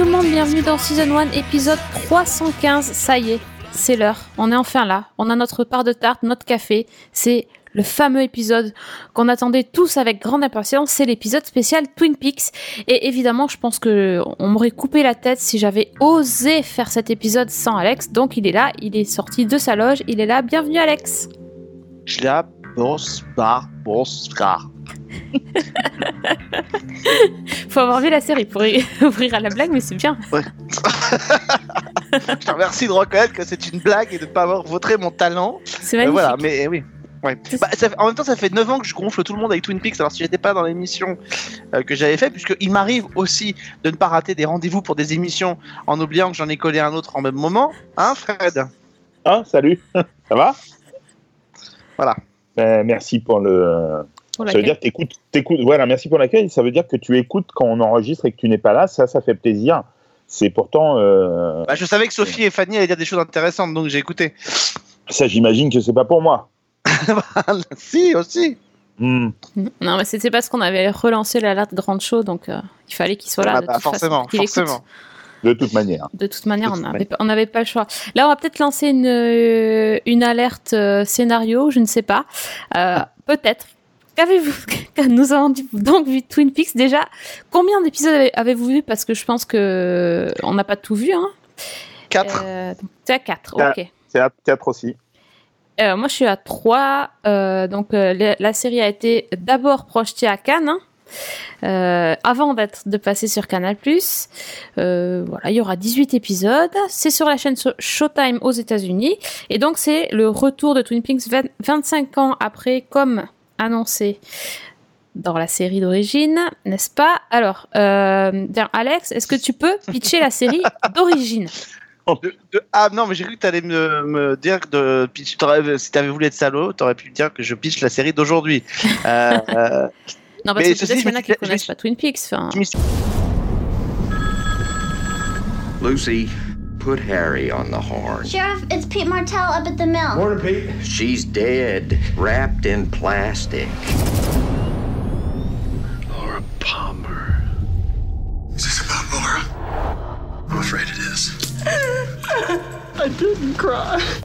tout le monde, bienvenue dans Season 1, épisode 315. Ça y est, c'est l'heure. On est enfin là. On a notre part de tarte, notre café. C'est le fameux épisode qu'on attendait tous avec grande impatience. C'est l'épisode spécial Twin Peaks. Et évidemment, je pense que on m'aurait coupé la tête si j'avais osé faire cet épisode sans Alex. Donc il est là, il est sorti de sa loge. Il est là. Bienvenue Alex. Je la bonsoir, bonsoir. Faut avoir vu la série pour y- ouvrir à la blague, mais c'est bien. Je te remercie de reconnaître que c'est une blague et de ne pas avoir vautré mon talent. C'est Euh, magnifique. voilà, mais euh, oui. Ouais. Bah, ça fait- en même temps, ça fait 9 ans que je gonfle tout le monde avec Twin Peaks. Alors, si j'étais pas dans l'émission euh, que j'avais fait, puisqu'il m'arrive aussi de ne pas rater des rendez-vous pour des émissions en oubliant que j'en ai collé un autre en même moment, hein, Fred? Ah, salut, ça va? Voilà. Ben, Merci pour le. Pour Ça veut dire que t'écoutes, t'écoutes. Voilà, merci pour l'accueil. Ça veut dire que tu écoutes quand on enregistre et que tu n'es pas là. Ça, ça fait plaisir. C'est pourtant. euh, Bah, Je savais que Sophie et Fanny allaient dire des choses intéressantes, donc j'ai écouté. Ça, j'imagine que c'est pas pour moi. si, aussi. Hmm. Non, mais c'était parce qu'on avait relancé l'alerte grande show, donc euh, il fallait qu'il soit là. Bah, de bah, toute façon, forcément, écoute. forcément. De toute manière. De toute manière, De on toute n'avait pas- on n'avait pas le choix. Là, on va peut-être lancer une, euh, une alerte euh, scénario, je ne sais pas. Euh, peut-être. Qu'avez-vous Nous avons donc vu Twin Peaks déjà. Combien d'épisodes avez- avez-vous vu? Parce que je pense que on n'a pas tout vu. Hein. 4. Euh, t'es à 4, Quatre. ok. Théâtre, théâtre aussi. Euh, moi, je suis à 3. euh, donc, euh, la, la série a été d'abord projetée à Cannes, hein, euh, avant d'être de passer sur Canal+. Euh, voilà, il y aura 18 épisodes. C'est sur la chaîne Showtime aux États-Unis. Et donc, c'est le retour de Twin Peaks 20 25 ans après, comme annoncé dans la série d'origine, n'est-ce pas? Alors, euh, Alex, est-ce que tu peux pitcher la série d'origine? De- de- Ah non, mais j'ai cru que tu allais me, me dire que de, si tu avais voulu être salaud, tu aurais pu me dire que je pitch la série d'aujourd'hui. Euh, euh, Non, parce Mais que peut-être qu'il y en a qui me connaissent pas Twin Peaks. Lucy, put Harry on the horn. Sheriff, it's Pete Martell up at the mill. Morning, Pete. She's dead, wrapped in plastic. Laura Palmer. Is this about Laura? I'm afraid it is.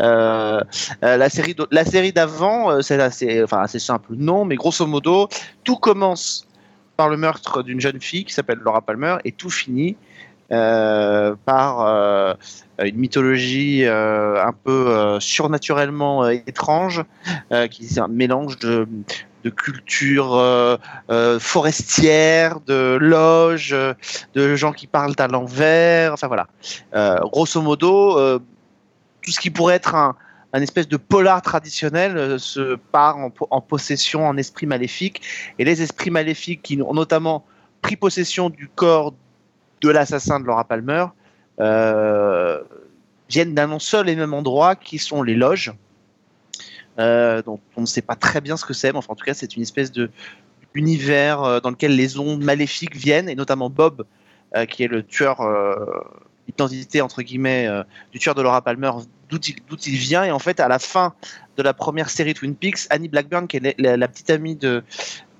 Euh, euh, la série la série d'avant, euh, c'est assez, enfin assez simple, non, mais grosso modo, tout commence par le meurtre d'une jeune fille qui s'appelle Laura Palmer et tout finit euh, par euh, une mythologie euh, un peu euh, surnaturellement euh, étrange, euh, qui est un mélange de de culture euh, euh, forestière, de loges, euh, de gens qui parlent à l'envers, enfin voilà. Euh, grosso modo, euh, tout ce qui pourrait être un, espèce de polar traditionnel euh, se part en, en possession en esprit maléfique. Et les esprits maléfiques qui ont notamment pris possession du corps de l'assassin de Laura Palmer euh, viennent d'un seul et même endroit qui sont les loges. Euh, donc on ne sait pas très bien ce que c'est, mais enfin, en tout cas c'est une espèce de univers euh, dans lequel les ondes maléfiques viennent, et notamment Bob, qui est le tueur, l'identité entre guillemets du tueur de Laura Palmer, d'où il, il vient. Et en fait, à la fin de la première série Twin Peaks, Annie Blackburn, qui est la petite amie de,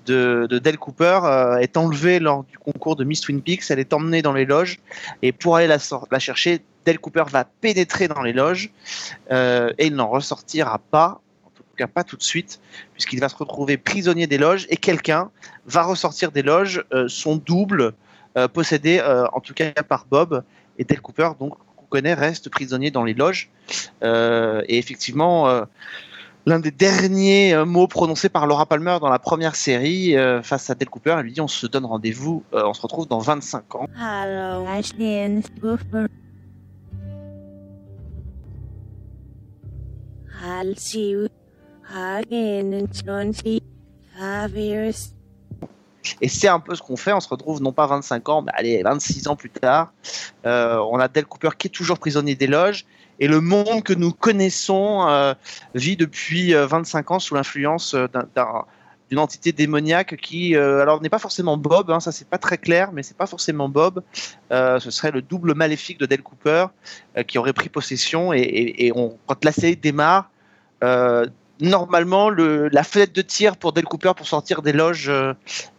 de, de Cooper, euh, est enlevée lors du concours de Miss Twin Peaks. Elle est emmenée dans les loges. Et pour aller la, chercher, Dale Cooper va pénétrer dans les loges. euh, et il n'en ressortira pas. En tout cas, pas tout de suite, puisqu'il va se retrouver prisonnier des loges et quelqu'un va ressortir des loges euh, son double, possédé en tout cas par Bob et Dale Cooper, donc qu'on connaît, reste prisonnier dans les loges. Et effectivement, l'un des derniers euh, mots prononcés par Laura Palmer dans la première série euh, face à Dale Cooper, elle lui dit on se donne rendez-vous, euh, on se retrouve dans 25 ans. Hello, Ashton. I'll see you again in 25 years. Et c'est un peu ce qu'on fait, on se retrouve non pas 25 ans, mais allez, 26 ans plus tard. Euh, on a Dale Cooper qui est toujours prisonnier des loges, et le monde que nous connaissons euh, vit depuis euh, 25 ans sous l'influence euh, d'un- d'un d'une entité démoniaque qui, euh, alors n'est pas forcément Bob, hein, ça c'est pas très clair, mais c'est pas forcément Bob. Euh, ce serait le double maléfique de Dale Cooper euh, qui aurait pris possession et, quand la série démarre, euh, normalement le, la fenêtre de tir pour Dale Cooper pour sortir des loges euh,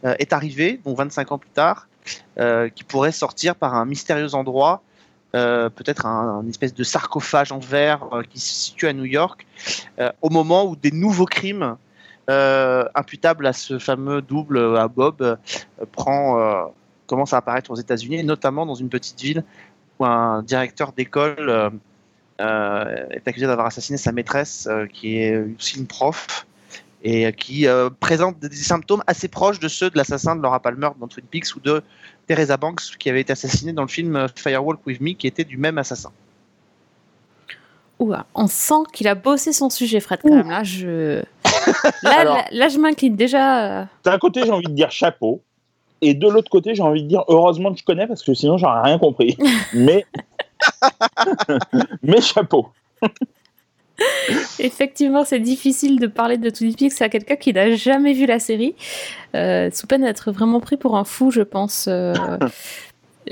euh, est arrivée, donc 25 ans plus tard, euh, qui pourrait sortir par un mystérieux endroit. Euh, peut-être un, espèce de sarcophage en verre euh, qui se situe à New York, euh, au moment où des nouveaux crimes euh, imputable à ce fameux double à Bob euh, prend euh, commence à apparaître aux États-Unis, notamment dans une petite ville où un directeur d'école est accusé d'avoir assassiné sa maîtresse, qui est aussi une prof, et qui présente des symptômes assez proches de ceux de l'assassin de Laura Palmer dans Twin Peaks ou de Teresa Banks, qui avait été assassinée dans le film Firewalk with Me, qui était du même assassin. Ouah, on sent qu'il a bossé son sujet, Fred, quand même. Là, je, là, Alors- là, là, je m'incline déjà. euh, D'un côté, j'ai envie de dire chapeau. Et de l'autre côté, j'ai envie de dire heureusement que je connais parce que sinon, j'aurais rien compris. Mais. mais chapeau. Effectivement, c'est difficile de parler de Twin Peaks à quelqu'un qui n'a jamais vu la série, euh, sous peine d'être vraiment pris pour un fou, je pense. euh,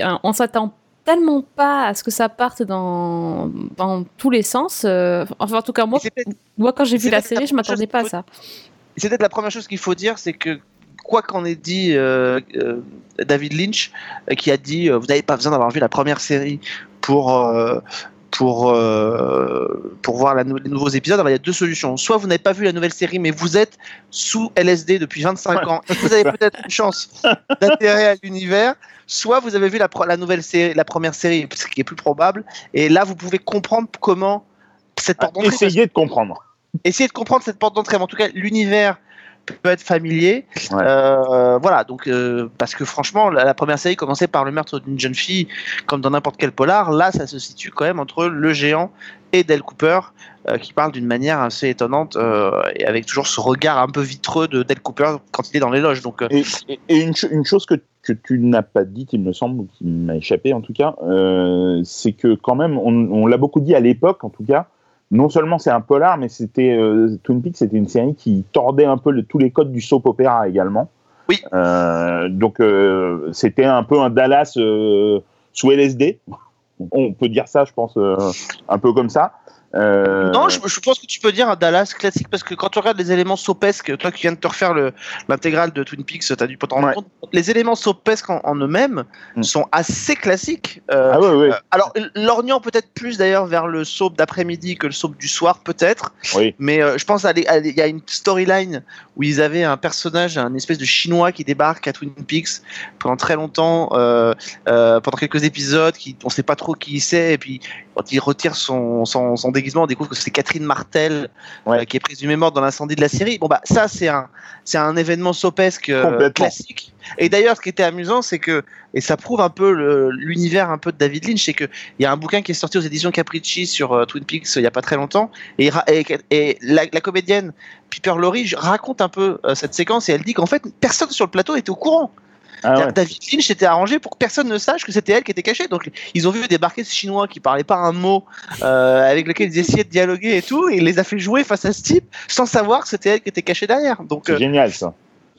on s'attend tellement pas à ce que ça parte dans, dans tous les sens. euh, enfin, en tout cas, moi, moi quand j'ai vu la peut-être la série, je m'attendais pas à ça. C'est peut-être la première chose qu'il faut dire, c'est que quoi qu'en ait dit euh, euh, David Lynch, qui a dit euh, vous n'avez pas besoin d'avoir vu la première série pour pour euh, pour voir la nou- les nouveaux épisodes. Alors, il y a deux solutions. Soit vous n'avez pas vu la nouvelle série, mais vous êtes sous LSD depuis 25 ans et vous avez peut-être une chance d'atterrir à l'univers. Soit vous avez vu la, la nouvelle série, la première série, ce qui est plus probable, et là vous pouvez comprendre comment cette porte d'entrée Essayez de comprendre. essayer de comprendre cette porte d'entrée. En tout cas, l'univers peut être familier. Ouais. Euh, voilà, donc euh, parce que franchement, la, la première série commençait par le meurtre d'une jeune fille, comme dans n'importe quel polar. Là, ça se situe quand même entre le géant et Dale Cooper, euh, qui parle d'une manière assez étonnante et avec toujours ce regard un peu vitreux de Dale Cooper quand il est dans les loges. Donc, Et, et- et une, cho- une chose que, que tu n'as pas dit, il me semble, ou qui m'a échappé en tout cas, c'est que quand même, on, on l'a beaucoup dit à l'époque en tout cas, non seulement c'est un polar, mais c'était euh, Twin Peaks, c'était une série qui tordait un peu le- tous les codes du soap opéra également. Oui. Euh, donc euh, c'était un peu un Dallas euh, sous LSD. On peut dire ça, je pense, euh, un peu comme ça. Euh, Non, je, je pense que tu peux dire un Dallas classique parce que quand tu regardes les éléments sopesques, toi qui viens de te refaire le- l'intégrale de Twin Peaks, tu as dû pas t'en rendre Ouais. compte. Les éléments sopesques en, en eux-mêmes Mm. sont assez classiques. Euh, Ah ouais, ouais. euh, alors, lorgnant peut-être plus d'ailleurs vers le soap d'après-midi que le soap du soir, peut-être. Oui. Mais je pense il y a une storyline où ils avaient un personnage, un espèce de chinois qui débarque à Twin Peaks pendant très longtemps, pendant quelques épisodes, qui, on sait pas trop qui c'est, et puis quand il retire son, son, son déguisement, on découvre que c'est Catherine Martel Ouais. euh, qui est présumée morte dans l'incendie de la série. Bon bah ça c'est un c'est un événement sopesque euh, classique. Et d'ailleurs ce qui était amusant c'est que et ça prouve un peu l'univers un peu de David Lynch, c'est que il y a un bouquin qui est sorti aux éditions Capricci sur euh, Twin Peaks il y a pas très longtemps et, la, la comédienne Piper Laurie raconte un peu cette séquence et elle dit qu'en fait personne sur le plateau était au courant. Ah ouais. David Lynch s'était arrangé pour que personne ne sache que c'était elle qui était cachée. Donc ils ont vu débarquer ce chinois qui parlait pas un mot, euh, avec lequel ils essayaient de dialoguer et tout, et il les a fait jouer face à ce type sans savoir que c'était elle qui était cachée derrière. Donc C'est euh, génial ça.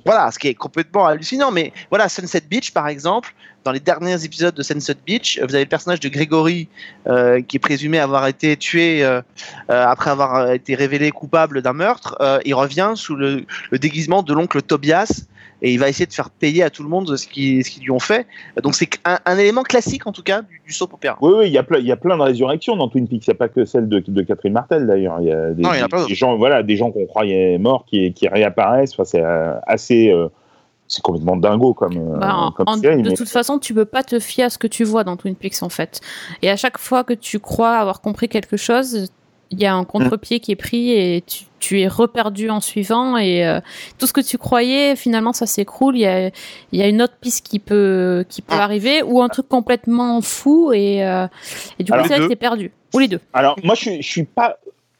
voilà, ce qui est complètement hallucinant. Mais voilà, Sunset Beach par exemple, dans les derniers épisodes de Sunset Beach, vous avez le personnage de Gregory euh, qui est présumé avoir été tué euh, euh, après avoir euh, été révélé coupable d'un meurtre. Euh, il revient sous le, le déguisement de l'oncle Tobias et il va essayer de faire payer à tout le monde ce qu'ils ce qu'ils lui ont fait. Donc c'est un, un élément classique en tout cas du, du soap opéra. Oui, oui, il y a plein, il y a plein de résurrections dans Twin Peaks. Il n'y a pas que celle de, de Catherine Martel d'ailleurs. Il y a des, Non, il y en a des gens, voilà, des gens qu'on croyait morts qui, qui réapparaissent. Enfin, c'est euh, assez, euh, c'est complètement dingo comme, euh, Bah, en- comme en- série. de mais- toute façon, tu peux pas te fier à ce que tu vois dans Twin Peaks en fait. Et à chaque fois que tu crois avoir compris quelque chose, il y a un contre-pied qui est pris et tu, tu es reperdu en suivant et euh, tout ce que tu croyais finalement ça s'écroule. Il y a, y a une autre piste qui peut qui peut Ah. arriver ou un truc complètement fou et, euh, et du coup c'est vrai que perdu. Ou les deux. Alors, moi, je je suis pas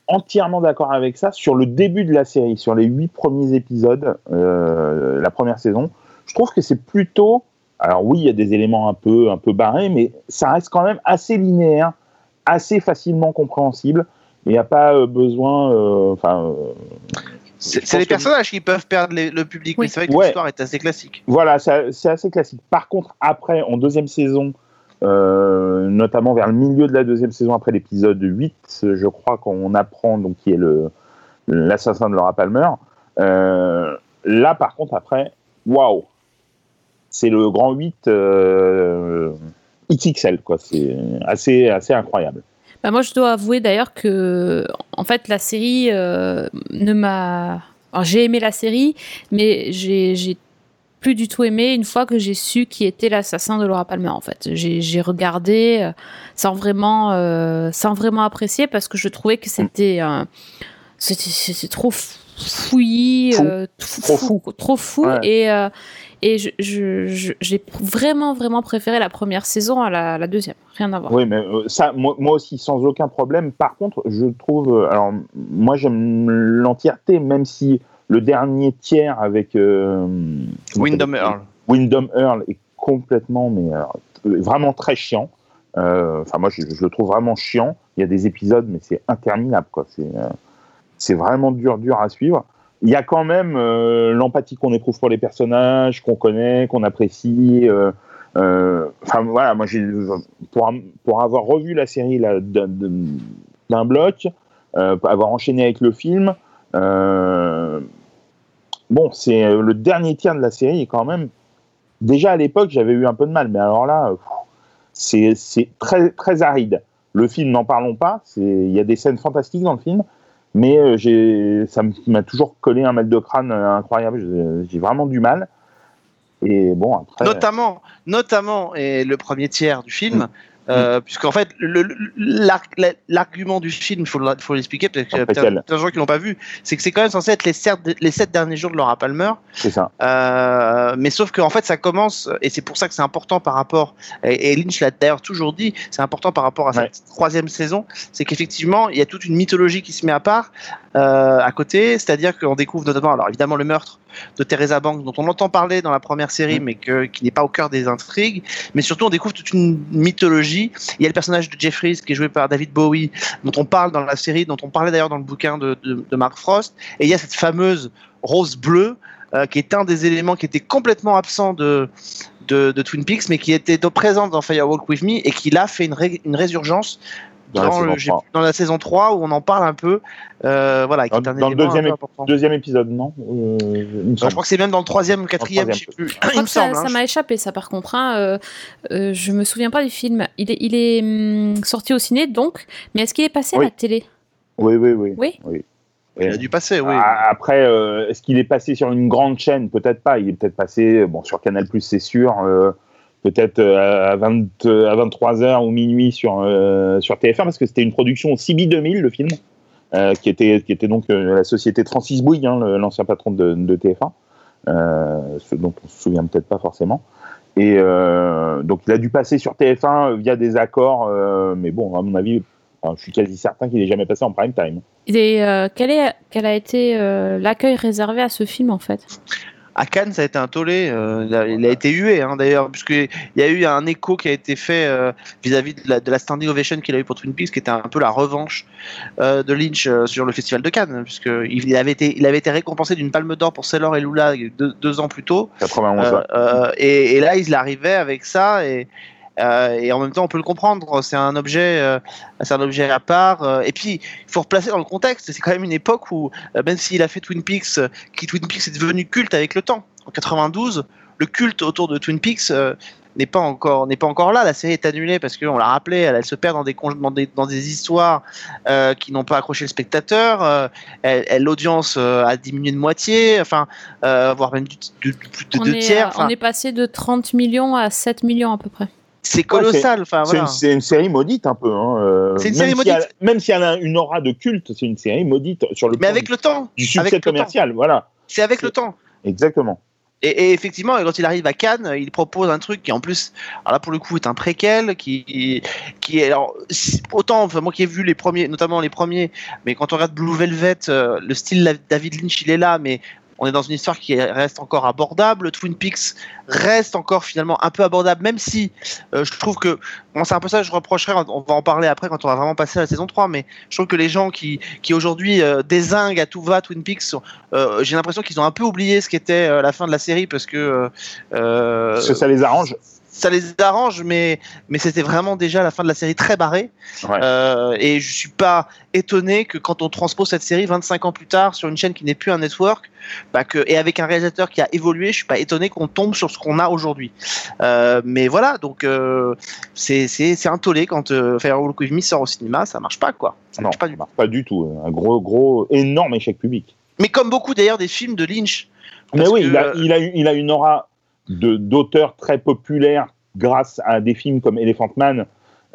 entièrement d'accord avec ça sur le début de la série, sur les huit premiers épisodes, euh, la première saison. Je trouve que c'est plutôt, alors oui, il y a des éléments un peu, un peu barrés, mais ça reste quand même assez linéaire, assez facilement compréhensible. Il n'y a pas euh, besoin, euh, enfin, euh, C'est les que- personnages qui peuvent perdre les- le public, Oui. mais c'est vrai que Ouais. l'histoire est assez classique. Voilà, c'est assez classique. Par contre, après, en deuxième saison, euh, notamment vers le milieu de la deuxième saison, après l'épisode 8, je crois qu'on apprend donc qui est le l'assassin de Laura Palmer. euh, là, par contre, après, waouh, c'est le grand 8 euh, XXL, quoi. C'est assez assez incroyable. Bah, moi, je dois avouer d'ailleurs que, en fait, la série euh, ne m'a. J'ai aimé la série, mais j'ai j'ai plus du tout aimé une fois que j'ai su qui était l'assassin de Laura Palmer. En fait, j'ai regardé euh, sans vraiment, euh, sans vraiment apprécier parce que je trouvais que c'était, c'était, c'était trop f- fouillis, Fou. euh, Trop fou. trop fou, Ouais. et euh, et je, je- je- j'ai vraiment vraiment préféré la première saison à la, la deuxième. Rien à voir. Oui, mais euh, ça, moi, moi aussi, sans aucun problème. Par contre, je trouve. alors, moi, j'aime l'entièreté, même si le dernier tiers avec. euh, s'appelle Earl. Wyndham Earl est complètement, mais vraiment très chiant. Euh, Enfin, moi, je, je le trouve vraiment chiant. Il y a des épisodes, mais c'est interminable, quoi. C'est euh, c'est vraiment dur, dur à suivre. Il y a quand même euh, l'empathie qu'on éprouve pour les personnages, qu'on connaît, qu'on apprécie. euh, euh, Enfin, voilà, moi, pour, pour avoir revu la série d'un- bloc, avoir enchaîné avec le film, bon, c'est le dernier tiers de la série est quand même. Déjà à l'époque, j'avais eu un peu de mal, mais alors là, c'est très très aride. Le film, n'en parlons pas. Il y a des scènes fantastiques dans le film, mais euh, j'ai ça m'a toujours collé un mal de crâne euh, incroyable. J'ai- J'ai vraiment du mal. Et bon, après. Notamment, notamment, et le premier tiers du film, Mm. Euh, puisqu'en fait, la- l'argument du film, il faut le- faut l'expliquer, parce que Après peut-être quel plein de gens qui l'ont pas vu, c'est que c'est quand même censé être les, sept- les sept derniers jours de Laura Palmer, C'est ça. Euh, mais sauf qu'en fait, ça commence, et c'est pour ça que c'est important par rapport, et, et Lynch l'a d'ailleurs toujours dit, c'est important par rapport à Ouais. cette troisième saison, c'est qu'effectivement, il y a toute une mythologie qui se met à part euh, à côté, c'est-à-dire qu'on découvre notamment, alors évidemment, le meurtre de Teresa Banks, dont on entend parler dans la première série, Mm. mais que, qui n'est pas au cœur des intrigues, mais surtout, on découvre toute une mythologie. Il y a le personnage de Jeffries, qui est joué par David Bowie, dont on parle dans la série, dont on parlait d'ailleurs dans le bouquin de, de, de Mark Frost, et il y a cette fameuse rose bleue euh, qui est un des éléments qui était complètement absent de, de, de Twin Peaks, mais qui était do- présent dans Firewalk With Me et qui là fait une, ré- une résurgence Dans la dans, saison le- j'ai- 3. dans la saison 3 où on en parle un peu. Euh, voilà, qui Dans, est un dans le deuxième, ép- épisode, non Euh, Non, je crois que c'est même dans le troisième ou quatrième, je sais plus. Je Il crois me que ça, hein. m'a échappé, ça, par contre. Hein. Euh, euh, je me souviens pas du film. Il est, il est hum, sorti au ciné, donc. Mais est-ce qu'il est passé Oui. à la télé? Oui, oui, oui. Oui. Il a dû passer, oui. Après, euh, est-ce qu'il est passé sur une grande chaîne? Peut-être pas. Il est peut-être passé bon, sur Canal, c'est sûr. Peut-être euh, à, 20, euh, à 23h ou minuit sur, euh, sur TF1, parce que c'était une production CB 2000, le film, euh, qui, était, donc la société Francis Bouygues, hein, l'ancien patron de, de TF1, euh, ce dont on se souvient peut-être pas forcément. Et donc, il a dû passer sur TF1 via des accords, mais bon, à mon avis, je suis quasi certain qu'il n'est jamais passé en prime time. Et quel, est, quel a été l'accueil réservé à ce film, en fait? À Cannes, ça a été un tollé. euh, il, a, il a été hué, hein, d'ailleurs, puisqu'il y a eu un écho qui a été fait euh, vis-à-vis de, la, de la standing ovation qu'il a eu pour Twin Peaks, qui était un peu la revanche euh, de Lynch sur le festival de Cannes, puisqu'il avait été, il avait été récompensé d'une palme d'or pour Sailor et Lula deux, deux ans plus tôt. 91 Euh, ouais. euh, et, et là, il arrivait avec ça et, euh, et en même temps, on peut le comprendre. C'est un objet, euh, c'est un objet à part. euh, et puis, il faut replacer dans le contexte. C'est quand même une époque où, même s'il a fait Twin Peaks, qui Twin Peaks est devenu culte avec le temps. En 92, le culte autour de Twin Peaks. n'est pas encore n'est pas encore là la série est annulée parce qu'on l'a rappelé elle, elle se perd dans des dans des, dans des histoires euh, qui n'ont pas accroché le spectateur euh, elle- l'audience euh, a diminué de moitié enfin voire même de, deux est, tiers enfin, on est passé de 30 millions à 7 millions à peu près. C'est colossal. Enfin, C'est voilà. une, c'est une série maudite un peu. Hein. euh, C'est une même si elle- maudite. même si elle a une aura de culte, c'est une série maudite sur le Mais plan avec du, le temps. du succès avec commercial. Voilà, C'est avec le temps. exactement. Et, et effectivement, quand il arrive à Cannes, il propose un truc qui, en plus, alors là pour le coup, est un préquel, qui, qui est alors autant, enfin, moi qui ai vu les premiers, notamment les premiers, mais quand on regarde Blue Velvet, euh, le style David Lynch, il est là, mais On est dans une histoire qui reste encore abordable. Twin Peaks reste encore finalement un peu abordable, même si euh, je trouve que c'est un peu ça que je reprocherais. On va en parler après quand on va vraiment passer à la saison 3, mais je trouve que les gens qui, aujourd'hui euh, désinguent à tout va Twin Peaks, euh, j'ai l'impression qu'ils ont un peu oublié ce qu'était euh, la fin de la série parce que Parce que ça les arrange. Ça les arrange, mais, mais c'était vraiment déjà la fin de la série très barrée. Ouais. Euh, et je suis pas étonné que quand on transpose cette série 25 ans plus tard sur une chaîne qui n'est plus un network, bah que, et avec un réalisateur qui a évolué, je suis pas étonné qu'on tombe sur ce qu'on a aujourd'hui. Euh, mais voilà, donc euh, c'est un tollé quand Firewalk With Me sort au cinéma, ça marche pas quoi. Ça Non, marche pas du tout. pas du tout. Un gros, gros, énorme échec public. Mais comme beaucoup d'ailleurs des films de Lynch. Mais oui, que, il, a, il, a, eu- il a une aura de- d'auteur très populaire grâce à des films comme Elephant Man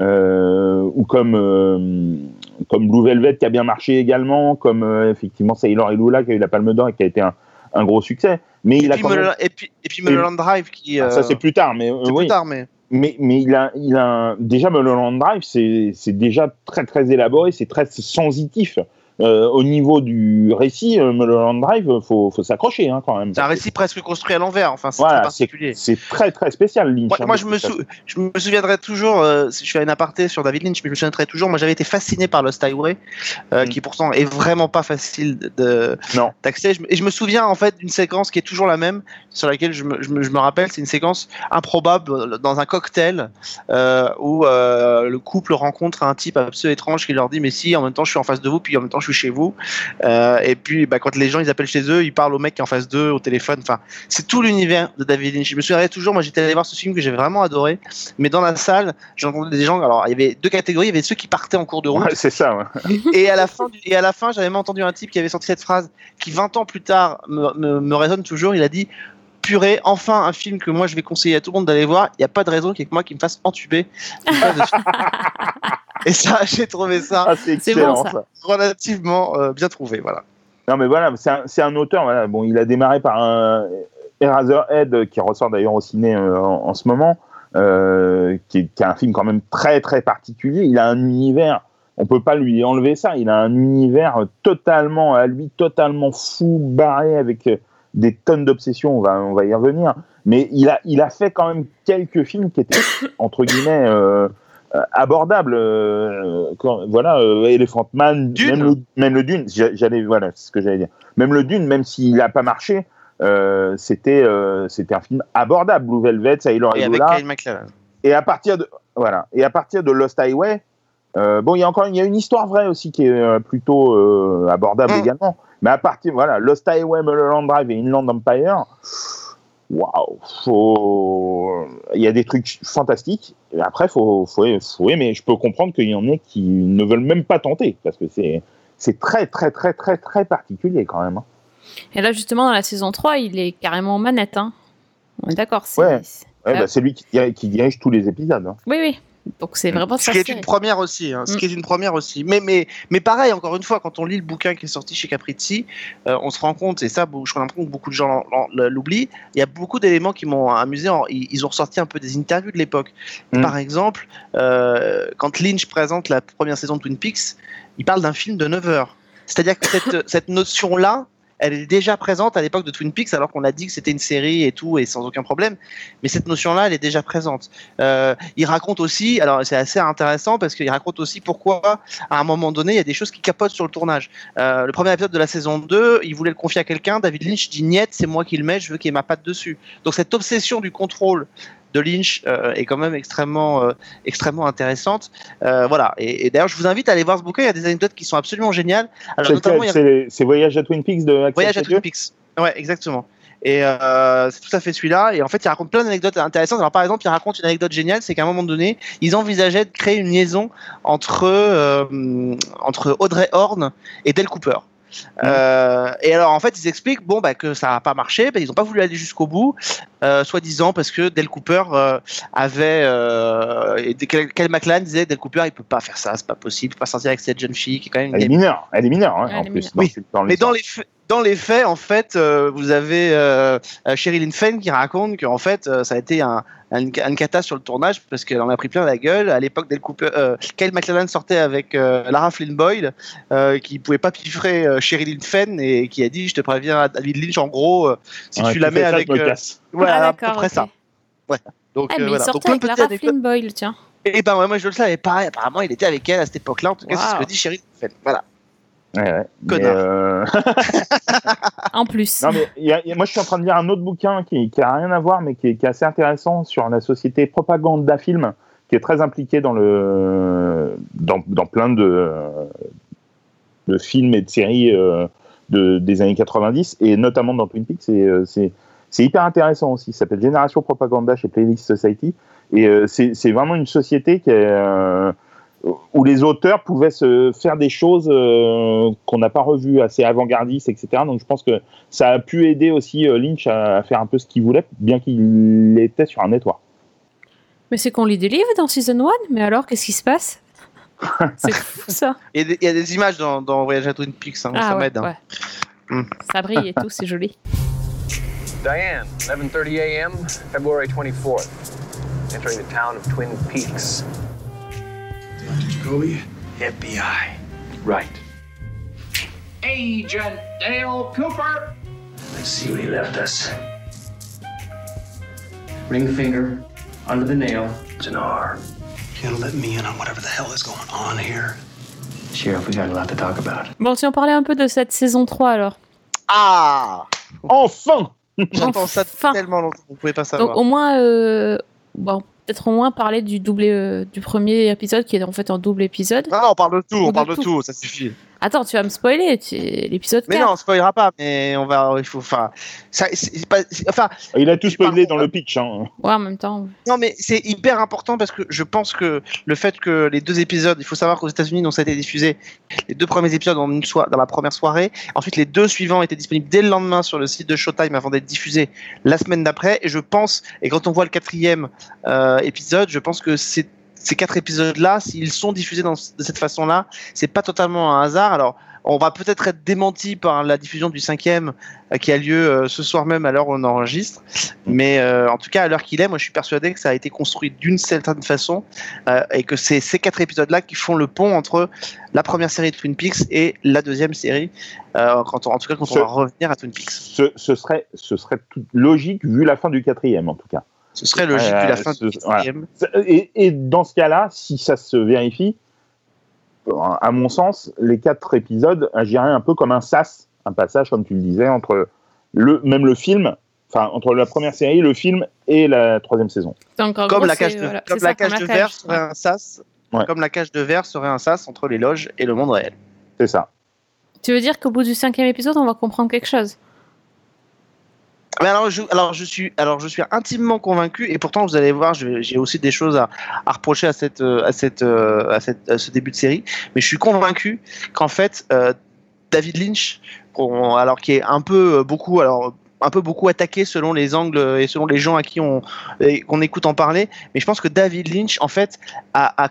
euh, ou comme, euh, comme Blue Velvet qui a bien marché également, comme euh, effectivement Sailor et Lula qui a eu la Palme d'Or et qui a été un, un gros succès. Mais Et il a puis, quand même- Mulholland- et puis, et puis Mulholland Drive qui. Ah, ça c'est plus tard, mais euh, c'est oui. plus tard, mais. Mais, mais il a, il a déjà Mulholland Drive, c'est c'est déjà très très élaboré, c'est très sensitif. Euh, au niveau du récit, euh, Mulholland Drive, faut, faut s'accrocher hein, quand même. C'est un récit presque construit à l'envers. Enfin, c'est Voilà, très particulier. C'est très très spécial Lynch. Moi, hein, moi, je, me toute sou- je me souviendrai toujours, euh, je fais un aparté sur David Lynch, mais je me souviendrai toujours, moi j'avais été fasciné par Lost Highway, euh, Mm. qui pourtant est vraiment pas facile de- d'accès. Et je me souviens en fait d'une séquence qui est toujours la même, sur laquelle je me, je me, je me rappelle, c'est une séquence improbable dans un cocktail euh, où euh, le couple rencontre un type absolument étrange qui leur dit mais si en même temps je suis en face de vous puis en même temps je suis chez vous Euh, et puis bah, quand les gens ils appellent chez eux ils parlent au mec qui est en face d'eux au téléphone enfin c'est tout l'univers de David Lynch je me souviendrai toujours moi j'étais allé voir ce film que j'ai vraiment adoré mais dans la salle j'entendais des gens alors il y avait deux catégories il y avait ceux qui partaient en cours de route Ouais, c'est ça. ouais. et à la fin, et à la fin, j'avais même entendu un type qui avait sorti cette phrase qui 20 ans plus tard me, me, me résonne toujours. Il a dit purée, enfin un film que moi je vais conseiller à tout le monde d'aller voir. Il n'y a pas de raison qu'il y ait que moi qui me fasse entuber. et ça, j'ai trouvé ça Ah, excellent bon, ça. ça. relativement euh, bien trouvé. Voilà. Non mais voilà, c'est un, c'est un auteur. Voilà, bon, il a démarré par un Eraserhead qui ressort d'ailleurs au ciné euh, en, en ce moment, euh, qui, est, qui est un film quand même très très particulier. Il a un univers. On peut pas lui enlever ça. Il a un univers totalement à lui, totalement fou, barré avec euh, des tonnes d'obsessions. On va on va y revenir. Mais il a il a fait quand même quelques films qui étaient entre guillemets euh, abordables. euh, quand- voilà, euh, Elephant Man, Dune. même le, même le Dune. J'a- J'allais voilà, c'est ce que j'allais dire. Même le Dune, même s'il n'a pas marché, c'était c'était un film abordable. Blue Velvet, Sailor Et et avec Lola. Kyle MacLachlan. Et à partir de voilà, et à partir de Lost Highway, euh, bon, il y a encore il y a une histoire vraie aussi qui est euh, plutôt euh, abordable Mm. également. Mais à partir voilà, Lost Highway, Mulholland Drive et Inland Empire, waouh, faut il y a des trucs fantastiques. Et après, faut faut faut aimer. Je peux comprendre qu'il y en ait qui ne veulent même pas tenter parce que c'est c'est très très très très très particulier quand même. hein. Et là, justement, dans la saison 3, il est carrément en manette. Hein. On est d'accord. c'est- Ouais. c'est- Ouais, Ah. bah, c'est lui qui, qui dirige tous les épisodes. hein. Oui, oui. Donc c'est vraiment Ce ça. qui est une première aussi, hein, ce Mm. qui est une première aussi. Mais, mais, mais pareil, encore une fois, quand on lit le bouquin qui est sorti chez Capricci, euh, on se rend compte, et ça, je crois l'impression que beaucoup de gens l'oublient, il y a beaucoup d'éléments qui m'ont amusé. en- ils, ils ont ressorti un peu des interviews de l'époque. Mm. Par exemple, euh, quand Lynch présente la première saison de Twin Peaks, il parle d'un film de 9 heures. C'est-à-dire que cette, cette notion-là, elle est déjà présente à l'époque de Twin Peaks, alors qu'on a dit que c'était une série et tout, et sans aucun problème. Mais cette notion-là, elle est déjà présente. Euh, il raconte aussi, alors c'est assez intéressant parce qu'il raconte aussi pourquoi, à un moment donné, il y a des choses qui capotent sur le tournage. Euh, le premier épisode de la saison 2, il voulait le confier à quelqu'un. David Lynch dit Niet, c'est moi qui le mets, je veux qu'il ait ma patte dessus. Donc cette obsession du contrôle de Lynch euh, est quand même extrêmement, euh, extrêmement intéressante. Euh, voilà. Et, et d'ailleurs, je vous invite à aller voir ce bouquin. Il y a des anecdotes qui sont absolument géniales. Alors, C'est notamment, a Voyage à Twin Peaks de Axel Voyage à Twin Peaks. Ouais, exactement. Et euh, c'est tout à fait celui-là. Et en fait, il raconte plein d'anecdotes intéressantes. Alors, par exemple, il raconte une anecdote géniale, c'est qu'à un moment donné, ils envisageaient de créer une liaison entre euh, entre Audrey Horn et Del Cooper. Euh, et alors en fait ils expliquent bon bah que ça n'a pas marché, bah, ils n'ont pas voulu aller jusqu'au bout, euh, soi-disant parce que Del Cooper euh, avait euh, Kel MacLachlan disait Del Cooper il peut pas faire ça, c'est pas possible, il peut pas sortir avec cette jeune fille qui est quand même Elle est mineure, elle est mineure hein, Elle en est plus. mineure. dans- Oui, dans Mais dans l'histoire. les faits, dans les faits, en fait, euh, vous avez euh, euh, Sherilyn Fenn qui raconte qu'en fait, euh, ça a été un, un, une cata sur le tournage parce qu'elle en a pris plein la gueule. À l'époque, euh, Kyle MacLachlan sortait avec euh, Lara Flynn Boyle, euh, qui pouvait pas piffrer euh, Sherilyn Fenn et qui a dit, je te préviens, David Lynch, en gros, euh, si Ouais, tu la mets avec, euh, voilà, Ah, à peu près ça. Ouais. Donc, Ah, euh, mais voilà. il Donc, sortait plein de avec Lara. Flynn Boyle, tiens. Et ben ouais, moi je le savais pareil. Apparemment, il était avec elle à cette époque-là. En tout cas, c'est ce que dit Sherilyn Fenn. Voilà. Ouais, ouais. Mais, Connard. euh, En plus. Non, mais il y a- il y a- moi, je suis en train de lire un autre bouquin qui, qui a rien à voir, mais qui est, qui est assez intéressant sur la société Propaganda Film, qui est très impliquée dans le dans, dans plein de de films et de séries euh, de, des années 90 et notamment dans Twin Peaks. Et euh, c'est c'est hyper intéressant aussi. Ça s'appelle Génération Propaganda chez Playlist Society et euh, c'est c'est vraiment une société qui est euh, où les auteurs pouvaient se faire des choses euh, qu'on n'a pas revues assez avant-gardistes, etc. Donc je pense que ça a pu aider aussi euh, Lynch à, à faire un peu ce qu'il voulait, bien qu'il était sur un network. Mais c'est qu'on lit des livres dans Season 1, mais alors qu'est-ce qui se passe? C'est fou ça. Il y, a des, il y a des images dans, dans Voyage à Twin Peaks, hein, ça Ah ouais, m'aide. hein. ouais. Hmm. Ça brille et tout, c'est joli. Diane, 11:30 a.m., February 24th. Entering the town of Twin Peaks. Jacoby, FBI. Right. Agent Dale Cooper. Let's see what he left us. Ring finger under the nail. It's an R. You gonna let me in on whatever the hell is going on here? Sheriff, we got a lot to talk about. Bon, si on parlait un peu de cette saison 3 alors. Ah Enfin J'entends ça Enfin. tellement longtemps, vous pouvez pas Donc savoir. au moins, euh, bon, peut-être au moins parler du doublé euh, du premier épisode qui est en fait en double épisode. Non, non, on parle de tout, Ou on parle de tout. tout, ça suffit. Attends, tu vas me spoiler, tu... l'épisode Mais 4. non, on spoilera pas, mais on va, il faut, enfin, ça, c'est pas, c'est- enfin, Il a tout spoilé dans le pitch. Hein. Ouais, en même temps. non, mais c'est hyper important parce que je pense que le fait que les deux épisodes, il faut savoir qu'aux États-Unis, dont ça a été diffusé, les deux premiers épisodes en une soirée, dans la première soirée, ensuite les deux suivants étaient disponibles dès le lendemain sur le site de Showtime avant d'être diffusés la semaine d'après. Et je pense, et quand on voit le quatrième euh, épisode, je pense que c'est ces quatre épisodes-là, s'ils sont diffusés dans, de cette façon-là, c'est pas totalement un hasard. Alors, on va peut-être être démenti par la diffusion du cinquième euh, qui a lieu euh, ce soir même à l'heure où on enregistre. Mais euh, en tout cas, à l'heure qu'il est, moi je suis persuadé que ça a été construit d'une certaine façon et que c'est ces quatre épisodes-là qui font le pont entre la première série de Twin Peaks et la deuxième série, quand on- en tout cas quand on va revenir à Twin Peaks. Ce, ce serait, ce serait tout logique vu la fin du quatrième en tout cas. Ce serait logique la euh, fin ce- du quatrième. Et, et dans ce cas-là, si ça se vérifie, à mon sens, les quatre épisodes agiraient un peu comme un sas, un passage, comme tu le disais, entre le, même le film, enfin entre la première série, le film et la troisième saison. Donc, Comme gros, la cage de, voilà, comme c'est la ça, cage de verre serait un sas. Ouais. Comme la cage de verre serait un sas entre les loges et le monde réel. C'est ça. Tu veux dire qu'au bout du cinquième épisode, on va comprendre quelque chose? Mais alors, je, suis, alors, je suis intimement convaincu, et pourtant, vous allez voir, j'ai aussi des choses à, reprocher à, cette, euh, euh, à, cette, à ce début de série, mais je suis convaincu qu'en fait, euh, David Lynch, alors qui est un peu beaucoup, alors un peu beaucoup attaqué selon les angles et selon les gens à qui on écoute en parler, mais je pense que David Lynch, en fait, a,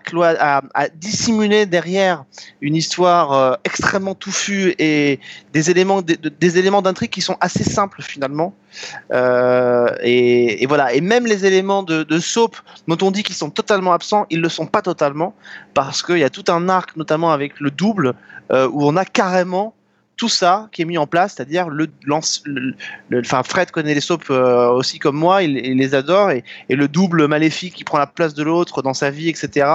dissimulé derrière une histoire euh, extrêmement touffue et des éléments, éléments d'intrigue qui sont assez simples finalement. Euh, et, voilà. Et même les éléments de, de soap dont on dit qu'ils sont totalement absents, ils le sont pas totalement parce qu'il y a tout un arc, notamment avec le double, euh, où on a carrément tout ça qui est mis en place, c'est-à-dire le, le, le- enfin Fred connaît les soaps euh, aussi comme moi, il, il les adore et, et le double maléfique qui prend la place de l'autre dans sa vie, etc.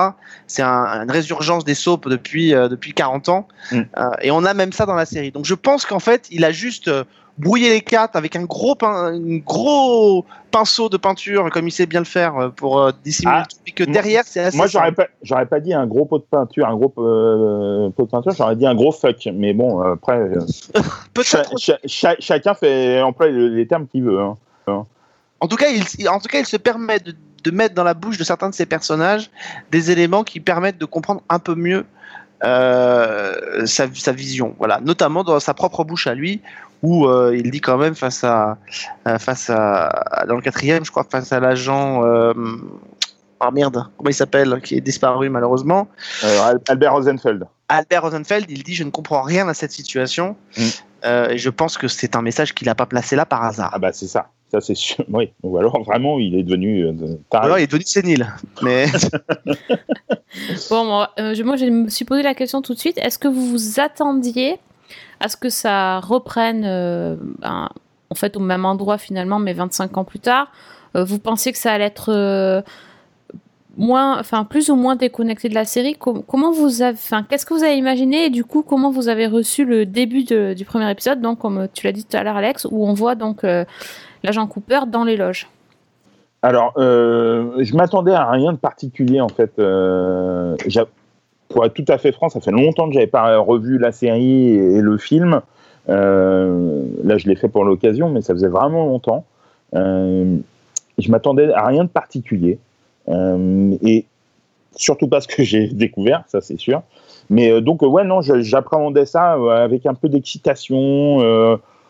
C'est un- une résurgence des soaps depuis euh, depuis 40 ans Mm. Euh, et on a même ça dans la série. Donc je pense qu'en fait il a juste brouillé les cartes avec un gros pin- un gros pinceau de peinture comme il sait bien le faire euh, pour euh, dissimuler Ah, et que derrière c'est assez Moi, j'aurais pas, j'aurais pas dit un gros pot de peinture, un gros euh, pot de peinture, j'aurais dit un gros fuck. Mais bon, après, cha- peut-être cha- cha- chacun fait emploie le- les termes qu'il veut. hein. En tout cas, il, il- en tout cas, il se permet de, de mettre dans la bouche de certains de ses personnages des éléments qui permettent de comprendre un peu mieux euh, sa, sa vision. Voilà, notamment dans sa propre bouche à lui, où euh, il dit quand même face à, à- face à dans le quatrième, je crois, face à l'agent. euh, oh merde, comment il s'appelle, qui est disparu malheureusement. Euh, Al- Albert Rosenfeld. Albert Rosenfeld, il dit je ne comprends rien à cette situation. Mm. Euh, et je pense que c'est un message qu'il n'a pas placé là par hasard. Ah bah c'est ça. Ça c'est sûr. Oui. Ou alors vraiment il est devenu euh. Alors il est devenu sénile. Mais Bon, moi, euh, je- moi, je me suis posé la question tout de suite. Est-ce que vous vous attendiez à ce que ça reprenne, euh, en fait, au même endroit finalement, mais 25 ans plus tard Euh, Vous pensiez que ça allait être euh, moins, enfin, plus ou moins déconnecté de la série? Com- Comment vous enfin, qu'est-ce que vous avez imaginé? Et du coup, comment vous avez reçu le début du premier épisode? Donc, comme tu l'as dit tout à l'heure, Alex, où on voit donc l'agent Cooper dans les loges. Alors, je m'attendais à rien de particulier en fait. Pour être tout à fait franc, ça fait longtemps que j'avais pas revu la série et, le film. Euh, là, je l'ai fait pour l'occasion, mais ça faisait vraiment longtemps. Euh, je m'attendais à rien de particulier. Euh, et surtout pas ce que j'ai découvert, ça c'est sûr. Mais euh, donc, ouais, non, j'appréhendais ça avec un peu d'excitation,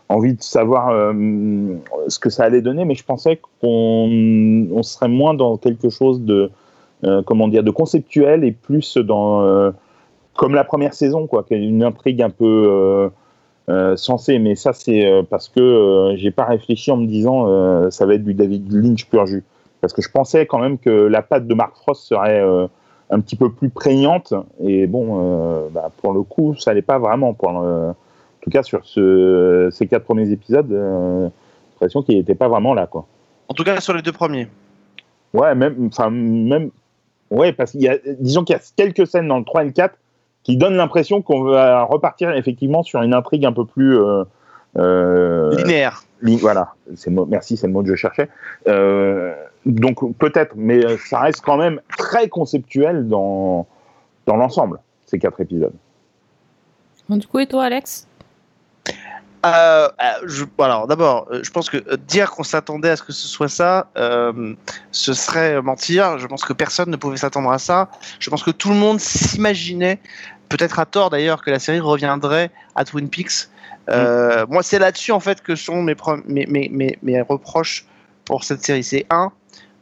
envie de savoir ce que ça allait donner, mais je pensais qu'on on serait moins dans quelque chose de, comment dire, de conceptuel et plus dans, euh, comme la première saison, quoi, une intrigue un peu euh, euh, sensée. Mais ça, c'est euh, parce que euh, j'ai pas réfléchi en me disant euh, ça va être du David Lynch pur jus. Parce que je pensais quand même que la patte de Mark Frost serait euh, un petit peu plus prégnante. Et bon, euh, bah, pour le coup, ça l'est pas vraiment. Pour le- en tout cas, sur ce, ces quatre premiers épisodes, euh, j'ai l'impression qu'il n'était pas vraiment là, quoi. en tout cas sur les deux premiers. Ouais, même, enfin, même, ouais, parce qu'il y a, disons qu'il y a quelques scènes dans le 3 et le 4 qui donnent l'impression qu'on va repartir effectivement sur une intrigue un peu plus, euh, euh, Linéaire. li- voilà, c'est le mot, merci, c'est le mot que je cherchais. Euh, donc peut-être, mais ça reste quand même très conceptuel dans, dans l'ensemble, ces quatre épisodes. Bon, du coup, et toi, Alex? Euh, euh, je, alors d'abord, euh, je pense que dire qu'on s'attendait à ce que ce soit ça, euh, ce serait mentir. Je pense que personne ne pouvait s'attendre à ça. Je pense que tout le monde s'imaginait, peut-être à tort d'ailleurs, que la série reviendrait à Twin Peaks. Euh, Moi, c'est là-dessus en fait que sont mes, mes reproches pour cette série. C'est un,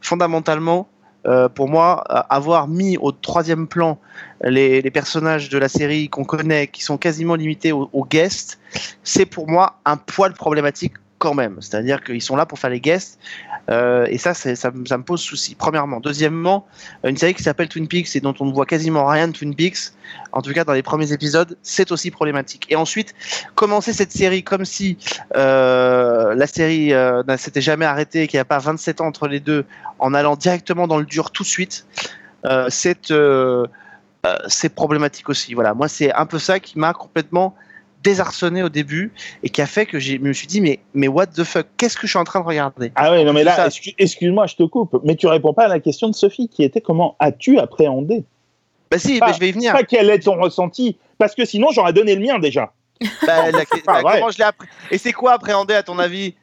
fondamentalement, euh, pour moi, avoir mis au troisième plan les, les personnages de la série qu'on connaît, qui sont quasiment limités aux, aux guests, c'est pour moi un poil problématique quand même. C'est-à-dire qu'ils sont là pour faire les guests, euh, et ça, ça, me- pose souci. Premièrement. Deuxièmement, une série qui s'appelle Twin Peaks et dont on ne voit quasiment rien de Twin Peaks, en tout cas dans les premiers épisodes, c'est aussi problématique. Et ensuite, commencer cette série comme si euh, la série euh, ne s'était jamais arrêtée, qu'il n'y a pas 27 ans entre les deux, en allant directement dans le dur tout de suite, euh, c'est problématique aussi. Voilà, moi c'est un peu ça qui m'a complètement désarçonné au début et qui a fait que je me suis dit mais mais what the fuck qu'est-ce que je suis en train de regarder? Ah ouais, non mais là, excuse-moi, je te coupe, mais tu réponds pas à la question de Sophie qui était comment as-tu appréhendé? Bah si Pas- je vais y venir Pas quel est ton ressenti, parce que sinon j'aurais donné le mien déjà. Bah, la- pas vrai. comment je l'ai appré- et c'est quoi appréhender à ton avis?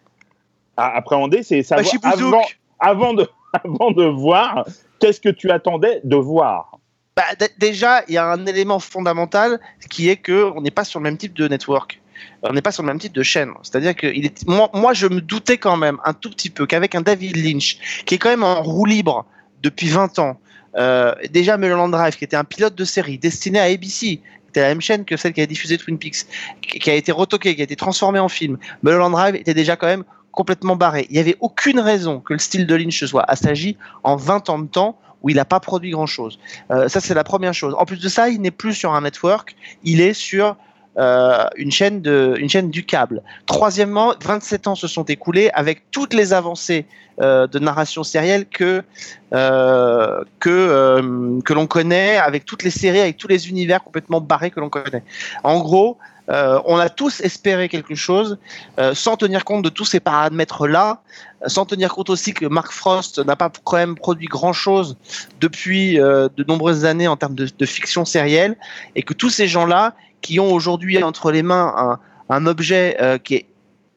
À appréhender, c'est bah, savoir avant de avant de voir qu'est-ce que tu attendais de voir. Bah, déjà, il y a un élément fondamental qui est que on n'est pas sur le même type de network. On n'est pas sur le même type de chaîne. C'est-à-dire que moi, je me doutais quand même un tout petit peu qu'avec un David Lynch, qui est quand même en roue libre depuis 20 ans, euh, déjà Mulholland Drive, qui était un pilote de série destiné à ABC, était la même chaîne que celle qui a diffusé Twin Peaks, qui a été retoqué, qui a été transformé en film. Mulholland Drive était déjà quand même complètement barré. Il n'y avait aucune raison que le style de Lynch soit assagi en 20 ans de temps où il n'a pas produit grand-chose. Euh, ça, c'est la première chose. En plus de ça, il n'est plus sur un network, il est sur euh, une, chaîne de, une chaîne du câble. Troisièmement, 27 ans se sont écoulés avec toutes les avancées euh, de narration sérielle que, que, que l'on connaît, avec toutes les séries, avec tous les univers complètement barrés que l'on connaît. En gros, euh, on a tous espéré quelque chose, euh, sans tenir compte de tous ces paramètres-là, sans tenir compte aussi que Mark Frost n'a pas quand même produit grand-chose depuis euh, de nombreuses années en termes de, fiction sérielle, et que tous ces gens-là, qui ont aujourd'hui entre les mains un, objet qui est...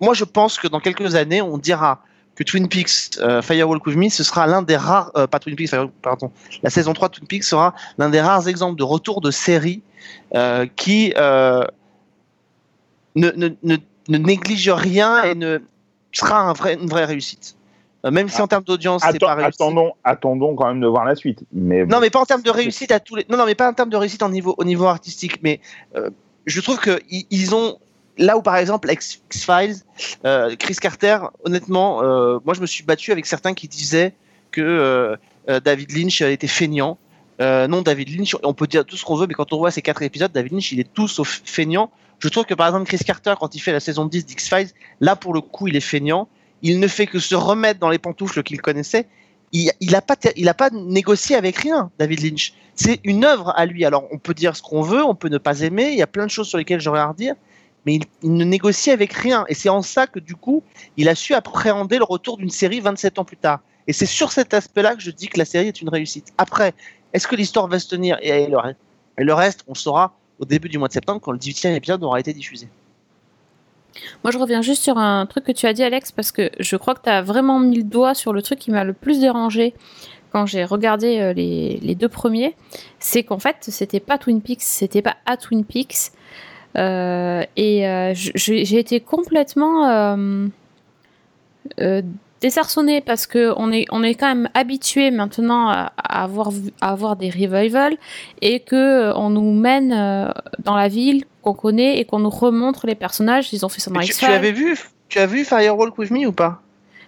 Moi, je pense que dans quelques années, on dira que Twin Peaks euh, Firewalk with Me, ce sera l'un des rares... pas Twin Peaks, pardon. La saison 3 de Twin Peaks sera l'un des rares exemples de retour de série qui ne, ne, ne, ne néglige rien et ne sera un vrai, une vraie réussite. Euh, même si Ah. en termes d'audience, c'est pas réussi. attendons, attendons quand même de voir la suite. Mais Non, mais pas en termes de réussite à tous les. Non, non, mais pas en termes de réussite en niveau, au niveau artistique. Mais euh, je trouve que ils ont là où par exemple X Files, Chris Carter, honnêtement, euh, moi je me suis battu avec certains qui disaient que euh, euh, David Lynch était feignant. Euh, non, David Lynch, on peut dire tout ce qu'on veut, mais quand on voit ces quatre épisodes, David Lynch, il est tout sauf feignant. Je trouve que par exemple Chris Carter, quand il fait la saison 10 d'X Files, là pour le coup, il est feignant. Il ne fait que se remettre dans les pantoufles qu'il connaissait. Il il a pas pas négocié avec rien David Lynch. C'est une œuvre à lui. Alors on peut dire ce qu'on veut on peut ne pas aimer. Il y a plein de choses sur lesquelles j'aurais à redire. Mais il, ne négocie avec rien. Et c'est en ça que du coup il a su appréhender le retour d'une série 27 ans plus tard. Et c'est sur cet aspect là que je dis que la série est une réussite. Après est-ce que l'histoire va se tenir? Et, et le, reste on saura au début du mois de septembre quand le 18e épisode aura été diffusé Moi, je reviens juste sur un truc que tu as dit, Alex, parce que je crois que tu as vraiment mis le doigt sur le truc qui m'a le plus dérangé quand j'ai regardé euh, les, deux premiers. C'est qu'en fait, c'était pas Twin Peaks, c'était pas à Twin Peaks. Euh, et euh, j'ai été complètement euh, désarçonnée parce que on est, on est quand même habitué maintenant à, à avoir, à avoir des revivals et que euh, on nous mène euh, dans la ville qu'on connaît et qu'on nous remontre les personnages. Ils ont fait ça dans Mais tu, tu X-Files. avais vu tu as vu Firewalk with Me ou pas?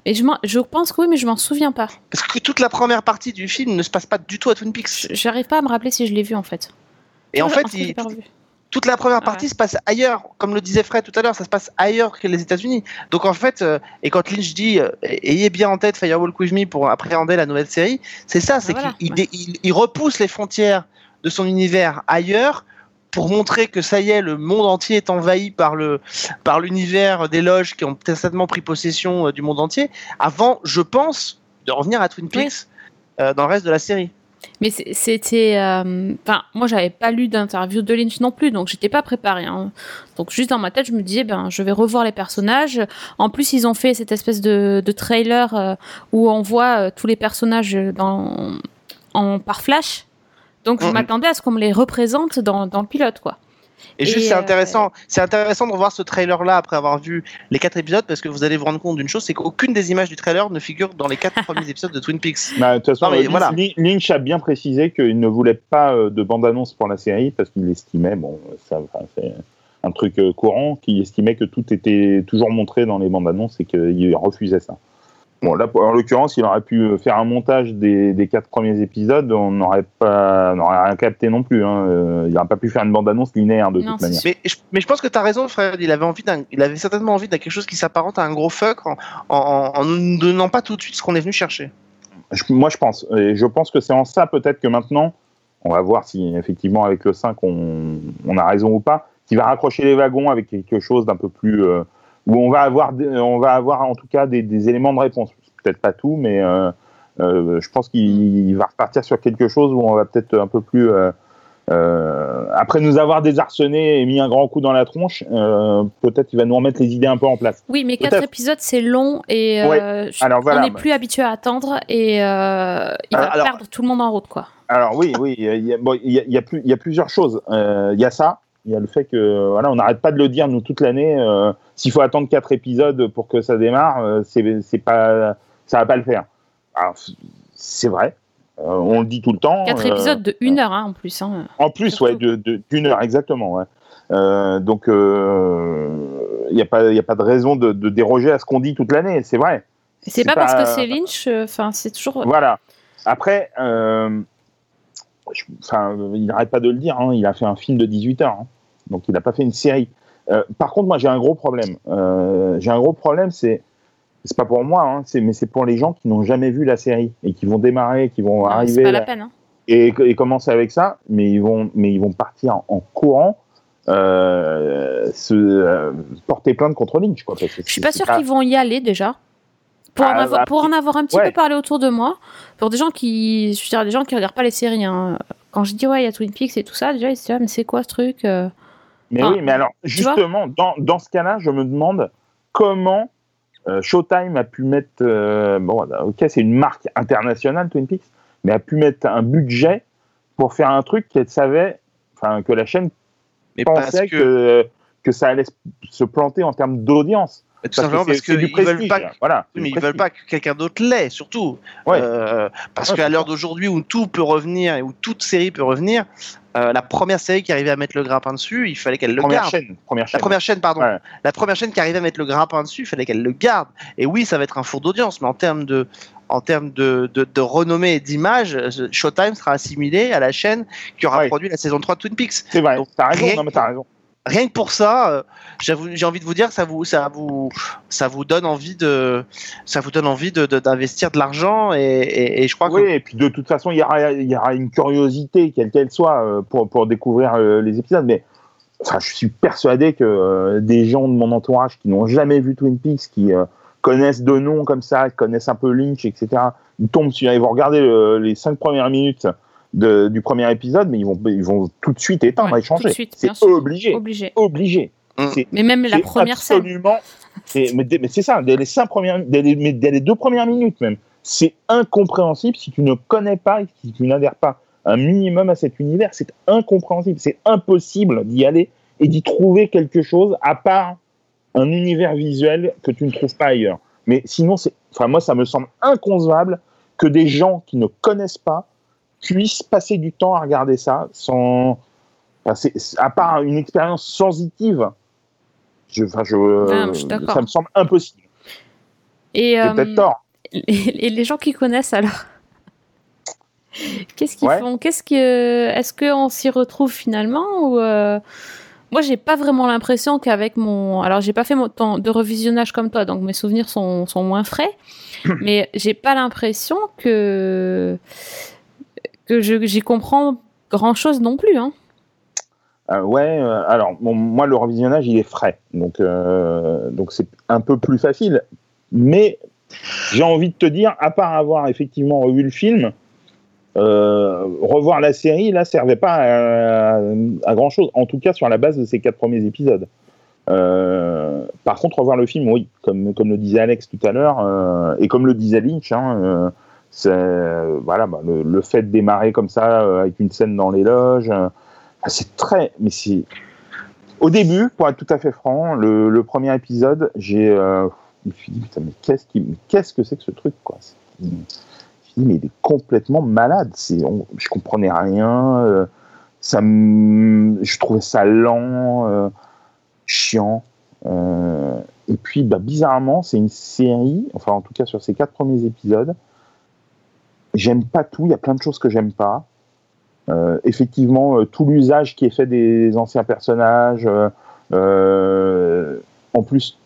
Et je, je pense que oui, mais je m'en souviens pas. parce que toute la première partie du film ne se passe pas du tout à Twin Peaks J'arrive pas à me rappeler si je l'ai vu en fait. et en Je- fait il-. Toute la première partie se passe ailleurs, comme le disait Fred tout à l'heure, ça se passe ailleurs que les États-Unis. Donc en fait, euh, et quand Lynch dit euh, ayez bien en tête Firewalk with Me pour appréhender la nouvelle série, c'est ça, c'est Ah, voilà, qu'il il ouais. dé- il- il repousse les frontières de son univers ailleurs pour montrer que ça y est, le monde entier est envahi par le par l'univers des loges qui ont certainement pris possession euh, du monde entier. Avant, je pense, de revenir à Twin Peaks dans le reste de la série. Mais c'était. euh, Enfin, moi j'avais pas lu d'interview de Lynch non plus, donc j'étais pas préparée. hein. Donc juste dans ma tête, je me disais, ben, je vais revoir les personnages. En plus, ils ont fait cette espèce de, de trailer euh, où on voit euh, tous les personnages dans, en, par flash. Donc je Mhm. m'attendais à ce qu'on me les représente dans, dans le pilote, quoi. Et, Et, juste, c'est euh, intéressant, c'est intéressant de revoir ce trailer-là après avoir vu les quatre épisodes parce que vous allez vous rendre compte d'une chose, c'est qu'aucune des images du trailer ne figure dans les quatre premiers épisodes de Twin Peaks. Bah, de toute façon, Non, mais euh, voilà. Lynch, Lynch a bien précisé qu'il ne voulait pas euh, de bande-annonce pour la série parce qu'il estimait, bon, ça, enfin, c'est un truc courant, qu'il estimait que tout était toujours montré dans les bandes-annonces et qu'il refusait ça. Bon, là, en l'occurrence, il aurait pu euh, faire un montage des, des quatre premiers épisodes, on n'aurait pas, on n'aurait rien capté non plus. Hein. Euh, il n'aurait pas pu faire une bande-annonce linéaire de Non, toute manière. Mais, je- mais je pense que tu as raison, Fred. Il avait, envie d'un- il avait certainement envie de quelque chose qui s'apparente à un gros fuck en, en, en ne donnant pas tout de suite ce qu'on est venu chercher. Je- moi, je pense. Et je pense que c'est en ça, peut-être que maintenant, on va voir si effectivement, avec le 5, on, on a raison ou pas, qui va raccrocher les wagons avec quelque chose d'un peu plus. euh, où on va, avoir, des- on va avoir en tout cas des, des éléments de réponse. Peut-être pas tout, mais euh, euh, je pense qu'il va repartir sur quelque chose où on va peut-être un peu plus. euh, euh, après nous avoir désarçonné et mis un grand coup dans la tronche, euh, peut-être il va nous remettre les idées un peu en place. Oui, mais quatre épisodes, c'est long et euh, je- Alors, voilà, on n'est plus habitué à attendre et euh, il va Alors- perdre tout le monde en route, quoi. Alors oui, oui, il y a, bon, il y a- il y a plus- il y a plusieurs choses. Euh, Il y a ça, il y a le fait que voilà, on n'arrête pas de le dire nous toute l'année. euh, S'il faut attendre quatre épisodes pour que ça démarre, euh, c'est pas, ça va pas le faire. C'est vrai, euh, on le dit tout le temps. Quatre euh, épisodes de une heure, hein, en plus. Hein. En plus, Surtout. ouais, de- de- d'une heure exactement. Ouais. Euh, donc euh, il n'y a pas, il a pas de raison de, de déroger à ce qu'on dit toute l'année. C'est vrai. C'est pas, parce que c'est Lynch, euh, enfin, c'est toujours. Voilà. Après, euh, enfin, il n'arrête pas de le dire, hein, il a fait un film de 18 heures, hein. Donc il n'a pas fait une série. Euh, par contre, moi j'ai un gros problème. Euh, j'ai un gros problème, c'est c'est pas pour moi, hein, c'est- mais c'est pour les gens qui n'ont jamais vu la série et qui vont démarrer, qui vont Non, arriver c'est pas la peine. hein. et, et commencer avec ça, mais ils vont, mais ils vont partir en courant, euh, se porter plainte contre Lynch, quoi. parce que Je suis pas sûre qu'ils vont y aller déjà. Pour, Ah, en avoir, bah, pour en avoir un petit ouais. peu parlé autour de moi, pour des gens qui, je veux dire, des gens qui regardent pas les séries. hein. Quand je dis ouais, il y a Twin Peaks et tout ça, déjà ils se disent ah, mais c'est quoi ce truc Mais Ah, oui, mais alors, justement, dans, dans ce cas-là, je me demande comment euh, Showtime a pu mettre. euh, bon, ok, c'est une marque internationale, Twin Peaks, mais a pu mettre un budget pour faire un truc qu'elle savait, enfin, que la chaîne Mais parce pensait que, que, que ça allait se planter en termes d'audience. Tout simplement parce qu'ils veulent pas que- Voilà. Mais ils veulent pas que quelqu'un d'autre l'ait, surtout. Ouais. Euh, parce Ouais, qu'à l'heure d'aujourd'hui où tout peut revenir et où toute série peut revenir, euh, la première série qui arrivait à mettre le grappin dessus, il fallait qu'elle le Première garde. chaîne. Première La chaîne. première chaîne, pardon. Ouais. La première chaîne qui arrivait à mettre le grappin dessus, il fallait qu'elle le garde. Et oui, ça va être un four d'audience, mais en termes de, en termes de, de, de renommée et d'image, euh, Showtime sera assimilé à la chaîne qui aura produit la saison 3 de Twin Peaks. C'est vrai. T'as raison. Non, mais t'as raison. Rien que pour ça, euh, j'ai envie de vous dire, ça vous, ça vous, ça vous donne envie de, ça vous donne envie de, d'investir de l'argent et, et, et je crois Oui, que et puis de toute façon, il y aura, y aura une curiosité, quelle qu'elle soit, euh, pour, pour découvrir euh, les épisodes. Mais enfin, je suis persuadé que euh, des gens de mon entourage qui n'ont jamais vu Twin Peaks, qui euh, connaissent de noms comme ça, qui connaissent un peu Lynch, etc., ils tombent sur, ils vont regarder le- les cinq premières minutes de- du premier épisode, mais ils vont, ils vont tout de suite éteindre Ouais, et changer. tout de suite, C'est obligé, Obligé. obligé. Mm. Mais même la première scène. absolument, mais, c'est ça, dès les cinq premières, dès les, mais dès les deux premières minutes même, c'est incompréhensible si tu ne connais pas, et si tu n'adhères pas un minimum à cet univers, c'est incompréhensible, c'est impossible d'y aller et d'y trouver quelque chose à part un univers visuel que tu ne trouves pas ailleurs. Mais sinon, c'est, enfin moi, ça me semble inconcevable que des gens qui ne connaissent pas puissent passer du temps à regarder ça sans, enfin, à part une expérience sensitive. Je, enfin, je, Ah, je d'accord. ça me semble impossible. Et, J'ai euh, peut-être tort. et les gens qui connaissent alors? Qu'est-ce qu'ils Ouais. font? Qu'est-ce que est-ce qu'on s'y retrouve finalement ou euh, moi j'ai pas vraiment l'impression qu'avec mon alors j'ai pas fait mon temps de revisionnage comme toi donc mes souvenirs sont, sont moins frais mais j'ai pas l'impression que que j'y comprends grand chose non plus hein. Euh, ouais, euh, alors moi le revisionnage il est frais, donc euh, donc c'est un peu plus facile. Mais j'ai envie de te dire, à part avoir effectivement revu le film, revoir la série là servait pas à, grand chose. En tout cas sur la base de ces quatre premiers épisodes. Par contre, revoir le film, oui, comme comme le disait Alex tout à l'heure et comme le disait Lynch, hein, voilà bah, le, le fait de démarrer comme ça euh, avec une scène dans les loges. euh, c'est très. Mais c'est. Au début, pour être tout à fait franc, le, premier épisode, j'ai. euh, je me suis dit, putain, mais qu'est-ce, qui, qu'est-ce que c'est que ce truc, quoi? Je me suis dit, mais il est complètement malade. C'est, on- je comprenais rien. euh, ça je trouvais ça lent, euh, chiant. euh, et puis, bah, bizarrement, c'est une série, enfin, en tout cas, sur ces quatre premiers épisodes, j'aime pas tout. Il y a plein de choses que j'aime pas. Euh, effectivement, euh, tout l'usage qui est fait des anciens personnages, euh, euh, en plus,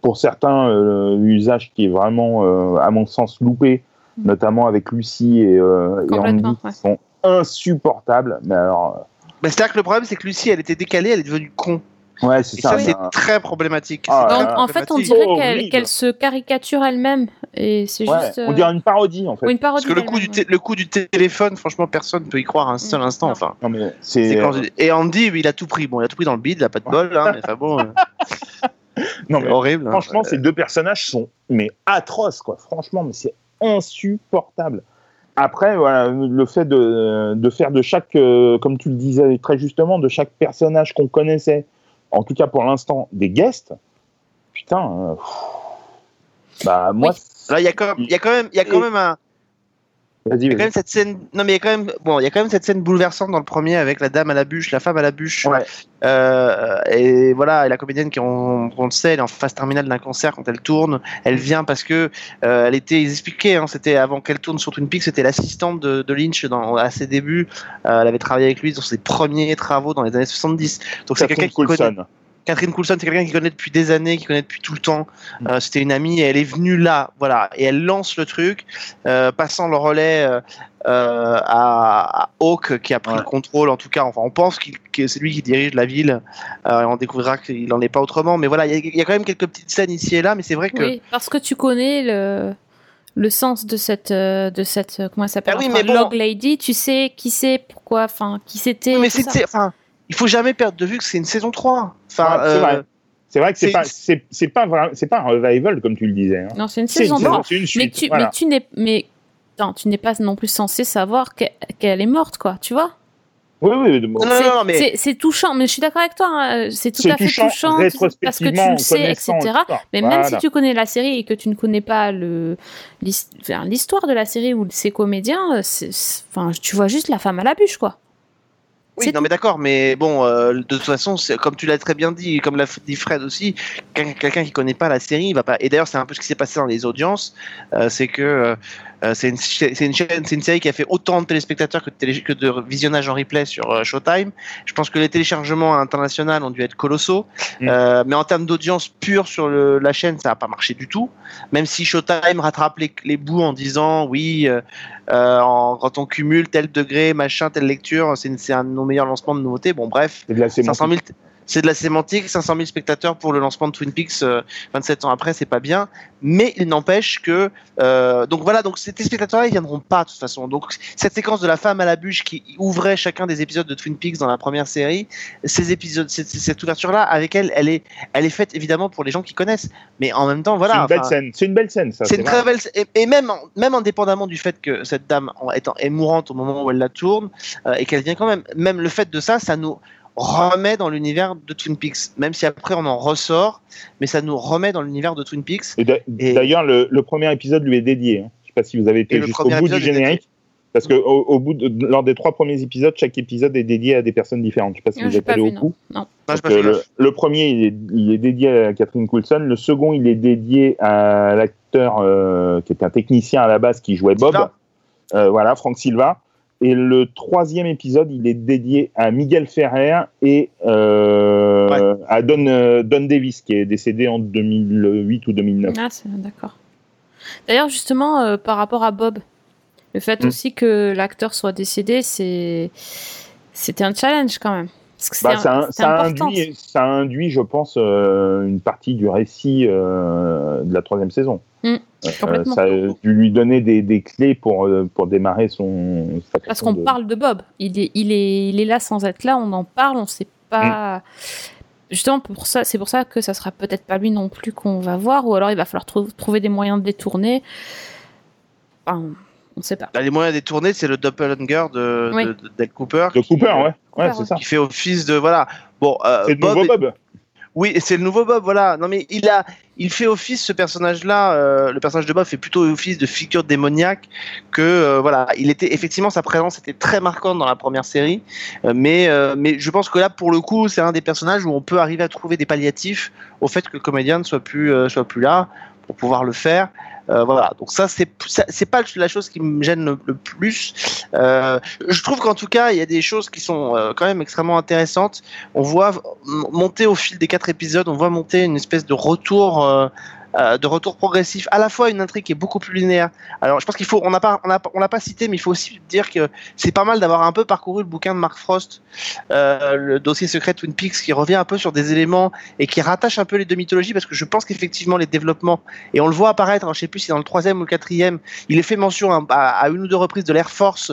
pour certains, euh, l'usage qui est vraiment, euh, à mon sens, loupé, notamment avec Lucie et, euh, Andy, ouais. qui sont insupportables. Mais alors, Mais c'est-à-dire que le problème, c'est que Lucie, elle était décalée, elle est devenue con. Euh, ouais, c'est ça. c'est euh, très problématique. Ah, Donc, en fait on dirait Oh, qu'elle, se caricature elle-même et c'est ouais, juste on euh, dirait une parodie, en fait. oui, une parodie Parce que le coup, du le coup du téléphone, franchement, personne ne peut y croire un seul Mm, instant. non. Enfin, Non, mais c'est c'est. quand j'ai- Et Andy, il a tout pris. Bon, il a tout pris dans le bide, il a pas de bol, hein, mais enfin bon, euh, non, mais horrible. hein. Franchement, ces deux personnages sont mais atroces, quoi. Franchement, mais c'est insupportable. Après, voilà, le fait de, de faire de chaque, euh, comme tu le disais très justement, de chaque personnage qu'on connaissait, en tout cas pour l'instant, des guests, putain, euh, bah moi, Là, il y a quand même, il y a quand même, il y a quand même un, il y a quand même cette scène. Non, mais il y a quand même, bon, il y a quand même cette scène bouleversante dans le premier avec la dame à la bûche, la femme à la bûche. Ouais. Euh, et voilà, et la comédienne qui, on, on le sait, elle est en phase terminale d'un cancer quand elle tourne. Elle vient parce que euh, elle était, ils expliquaient, hein, c'était avant qu'elle tourne sur Twin Peaks, c'était l'assistante de, de Lynch dans, à ses débuts. Euh, elle avait travaillé avec lui dans ses premiers travaux dans les années 70. Donc c'est quelqu'un qui connaît. Catherine Coulson, c'est quelqu'un qui connaît depuis des années, qui connaît depuis tout le temps. Euh, C'était une amie et elle est venue là, voilà, et elle lance le truc, euh, passant le relais euh, euh, à, à Hawk qui a pris Ouais. le contrôle. En tout cas, enfin, on pense que c'est lui qui dirige la ville. Euh, et on découvrira qu'il n'en est pas autrement. Mais voilà, il y, a- il y a quand même quelques petites scènes ici et là, mais c'est vrai que. Oui, parce que tu connais le, le sens de cette, de cette comment elle s'appelle Ah oui, enfin, mais bon. Log Lady. Tu sais qui c'est, pourquoi, enfin, qui c'était. Oui, mais enfin, il faut jamais perdre de vue que c'est une saison 3. Enfin, Ouais, c'est euh, vrai. C'est vrai que c'est pas, c'est pas vrai, c'est pas un revival comme tu le disais. hein. Non, c'est une saison c'est- 3. c'est une Mais tu, voilà. mais tu n'es, mais attends, tu n'es pas non plus censé savoir que- qu'elle est morte, quoi. Tu vois? Oui, oui, bon. Non, non, C'est- non, non, mais c'est- touchant, mais je suis d'accord avec toi. hein, C'est tout à fait touchant, touchant parce que tu le sais, etc. Mais même si tu connais la série et que tu ne connais pas le l'histoire de la série ou ses comédiens, euh, enfin, tu vois juste la femme à la bûche, quoi. Oui, non, mais d'accord, mais bon, euh, de toute façon, comme tu l'as très bien dit, comme l'a dit Fred aussi, quelqu'un quelqu'un qui connaît pas la série, il va pas. Et d'ailleurs, c'est un peu ce qui s'est passé dans les audiences, euh, c'est que euh, c'est une, une chaîne, c'est une série qui a fait autant de téléspectateurs que de, télé- que de visionnage en replay sur euh, Showtime. Je pense que les téléchargements internationaux ont dû être colossaux, Mm. Euh, mais en termes d'audience pure sur le- la chaîne, ça n'a pas marché du tout. Même si Showtime rattrape les, les bouts en disant oui, euh, en- quand on cumule tel degré, machin, telle lecture, c'est un de nos meilleurs lancements de nouveautés. Bon, bref, C'est de la 500 sémantique. 000, c'est de la sémantique, 500 000 spectateurs pour le lancement de Twin Peaks euh, 27 ans après, c'est pas bien. Mais il n'empêche que. euh, donc voilà, donc ces téléspectateurs-là, ils viendront pas de toute façon. Donc cette séquence de la femme à la bûche qui ouvrait chacun des épisodes de Twin Peaks dans la première série, ces épisodes, cette, cette ouverture-là, avec elle, elle est, elle est faite évidemment pour les gens qui connaissent. Mais en même temps, c'est voilà. une belle scène. C'est une belle scène, ça. c'est une très belle et, et même même indépendamment du fait que cette dame en étant est mourante au moment où elle la tourne euh, et qu'elle vient quand même même le fait de ça ça nous remet dans l'univers de Twin Peaks même si après on en ressort mais ça nous remet dans l'univers de Twin Peaks Et d'a- Et- d'ailleurs, le, le premier épisode lui est dédié. hein. Je sais pas si vous avez été le jusqu'au bout du générique. Parce que au, au bout de, lors des trois premiers épisodes, chaque épisode est dédié à des personnes différentes. Je sais pas si vous êtes allé au bout. Non. Euh, le, le premier, il est, il est dédié à Catherine Coulson. Le second, il est dédié à l'acteur euh, qui est un technicien à la base qui jouait Bob. Euh, voilà, Frank Silva. Et le troisième épisode, il est dédié à Miguel Ferrer et euh, à Don, euh, Don Davis, qui est décédé en 2008 ou 2009. Ah, c'est d'accord. D'ailleurs, justement, euh, par rapport à Bob, le fait Mm. aussi que l'acteur soit décédé, c'est c'était un challenge quand même. Parce que Bah, ça, un- induit, ça induit, je pense, euh, une partie du récit euh, de la troisième saison. Mm, Euh, ça a dû lui donner des, des clés pour, euh, pour démarrer son. Parce qu'on de- parle de Bob. Il est, il, est, il est là sans être là, on en parle, on sait pas. Mm. Justement, pour ça, c'est pour ça que ça sera peut-être pas lui non plus qu'on va voir, ou alors il va falloir trou- trouver des moyens de détourner. Enfin, on sait pas. Là, les moyens détournés c'est le doppelganger de, Oui. de, de Dale Cooper De qui, Cooper, euh, ouais. ouais c'est ça. qui fait office de voilà bon euh, C'est le Bob nouveau est- Bob. Oui, c'est le nouveau Bob, voilà. Non, mais il a, il fait office ce personnage-là. euh, le personnage de Bob fait plutôt office de figure démoniaque que euh, voilà. Il était effectivement sa présence était très marquante dans la première série, euh, mais mais je pense que là pour le coup c'est un des personnages où on peut arriver à trouver des palliatifs au fait que le comédien ne soit plus soit plus là pour pouvoir le faire. Euh, voilà, donc ça c'est c'est pas la chose qui me gêne le, plus. Euh, je trouve qu'en tout cas il y a des choses qui sont euh, quand même extrêmement intéressantes. On voit monter au fil des quatre épisodes, on voit monter une espèce de retour. Euh, de retour progressif, à la fois une intrigue qui est beaucoup plus linéaire. Alors, je pense qu'il faut, on n'a pas, on a, on l'a pas cité, mais il faut aussi dire que c'est pas mal d'avoir un peu parcouru le bouquin de Mark Frost, euh, le dossier secret Twin Peaks, qui revient un peu sur des éléments et qui rattache un peu les deux mythologies, parce que je pense qu'effectivement les développements, et on le voit apparaître, alors, je sais plus si dans le troisième ou le quatrième, il est fait mention à, à- à une ou deux reprises de l'Air Force,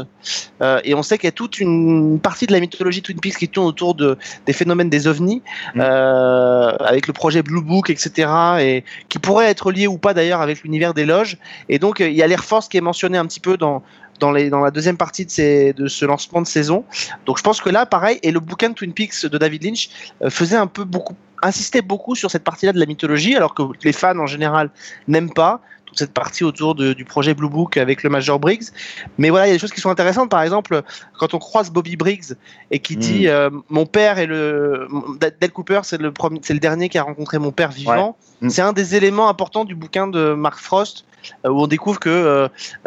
euh, et on sait qu'il y a toute une partie de la mythologie Twin Peaks qui tourne autour de, des phénomènes des ovnis, Mm. avec le projet Blue Book, etc., et qui pourrait être lié ou pas d'ailleurs avec l'univers des loges. Et donc, euh, il y a l'Air Force qui est mentionné un petit peu dans, dans, les, dans la deuxième partie de, ces, de ce lancement de saison. Donc, je pense que là, pareil, et le bouquin Twin Peaks de David Lynch euh, faisait un peu beaucoup, insistait beaucoup sur cette partie-là de la mythologie, alors que les fans en général n'aiment pas toute cette partie autour de- du projet Blue Book avec le Major Briggs. Mais voilà, il y a des choses qui sont intéressantes. Par exemple, quand on croise Bobby Briggs et qui Mm. dit euh, Mon père est le. Dale Cooper, c'est le, premier- c'est le dernier qui a rencontré mon père vivant. Mm. C'est un des éléments importants du bouquin de Mark Frost. euh, où on découvre que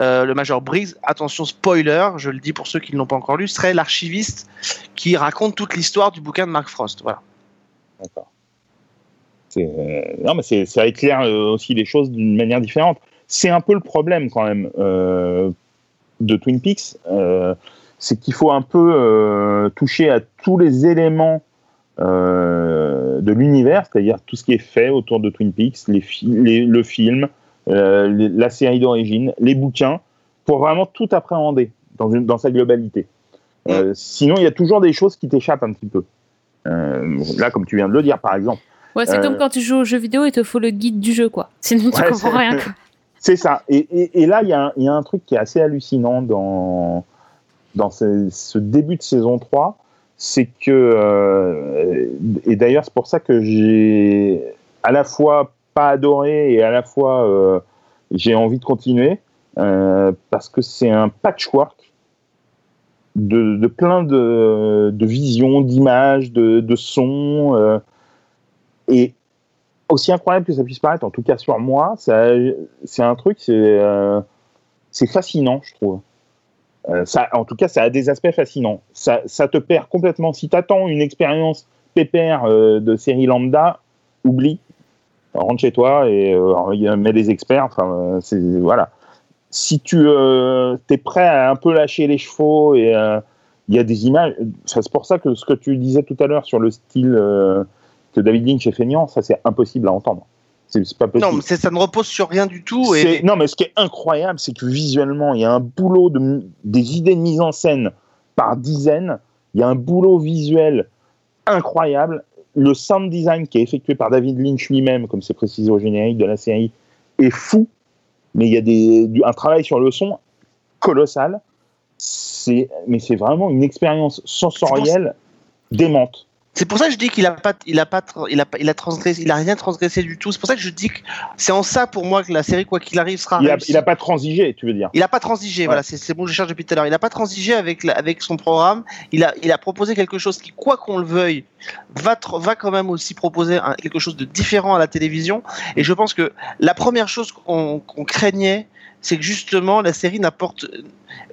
euh, le Major Briggs, attention spoiler, je le dis pour ceux qui ne l'ont pas encore lu, serait l'archiviste qui raconte toute l'histoire du bouquin de Mark Frost. Voilà. D'accord. Euh, Non, mais ça éclaire euh, aussi les choses d'une manière différente. C'est un peu le problème quand même euh, de Twin Peaks, c'est qu'il faut un peu toucher à tous les éléments de l'univers, c'est-à-dire tout ce qui est fait autour de Twin Peaks, le film, la série d'origine, les bouquins, pour vraiment tout appréhender dans, sa globalité. Sinon, il y a toujours des choses qui t'échappent un petit peu. Là, comme tu viens de le dire, par exemple. Ouais, c'est Euh, comme quand tu joues aux jeux vidéo, il te faut le guide du jeu, quoi. Sinon, tu Ouais, comprends rien. C'est ça. Et, et- et là, il y, a un- il y a un truc qui est assez hallucinant dans, dans ce, ce début de saison 3, c'est que, euh, et d'ailleurs c'est pour ça que j'ai à la fois pas adoré et à la fois euh, j'ai envie de continuer, euh, parce que c'est un patchwork de, de plein de, de visions, d'images, de, de sons, euh, et aussi incroyable que ça puisse paraître, en tout cas sur moi, c'est un truc, c'est euh, fascinant, je trouve. Euh, ça, en tout cas, ça a des aspects fascinants. Ça, ça te perd complètement. Si tu attends une expérience pépère euh, de série lambda, oublie. Rentre chez toi et mets des experts. Enfin, voilà. Si tu es prêt à un peu lâcher les chevaux et il y a des images. c'est pour ça que ce que tu disais tout à l'heure sur le style que David Lynch est feignant, ça c'est impossible à entendre. C'est pas possible. Non, mais ça ne repose sur rien du tout. Et Non, mais ce qui est incroyable, c'est que visuellement, il y a un boulot de des idées de mise en scène par dizaines. Il y a un boulot visuel incroyable. Le sound design qui est effectué par David Lynch lui-même, comme c'est précisé au générique de la série, est fou. Mais il y a des, un travail sur le son colossal. Mais c'est vraiment une expérience sensorielle démente. C'est pour ça que je dis qu'il a pas, il a pas, il a, pas- il a transgressé, il a rien transgressé du tout. C'est pour ça que je dis que c'est en ça pour moi que la série, quoi qu'il arrive, sera Il a, il a pas transigé, tu veux dire. Il a pas transigé, Ouais. voilà, c'est bon, je cherche depuis tout à l'heure. Il a pas transigé avec, la- avec son programme. Il a, il a proposé quelque chose qui, quoi qu'on le veuille, va, va quand même aussi proposer un- quelque chose de différent à la télévision. Et je pense que la première chose qu'on qu'on craignait, c'est que justement la série n'apporte,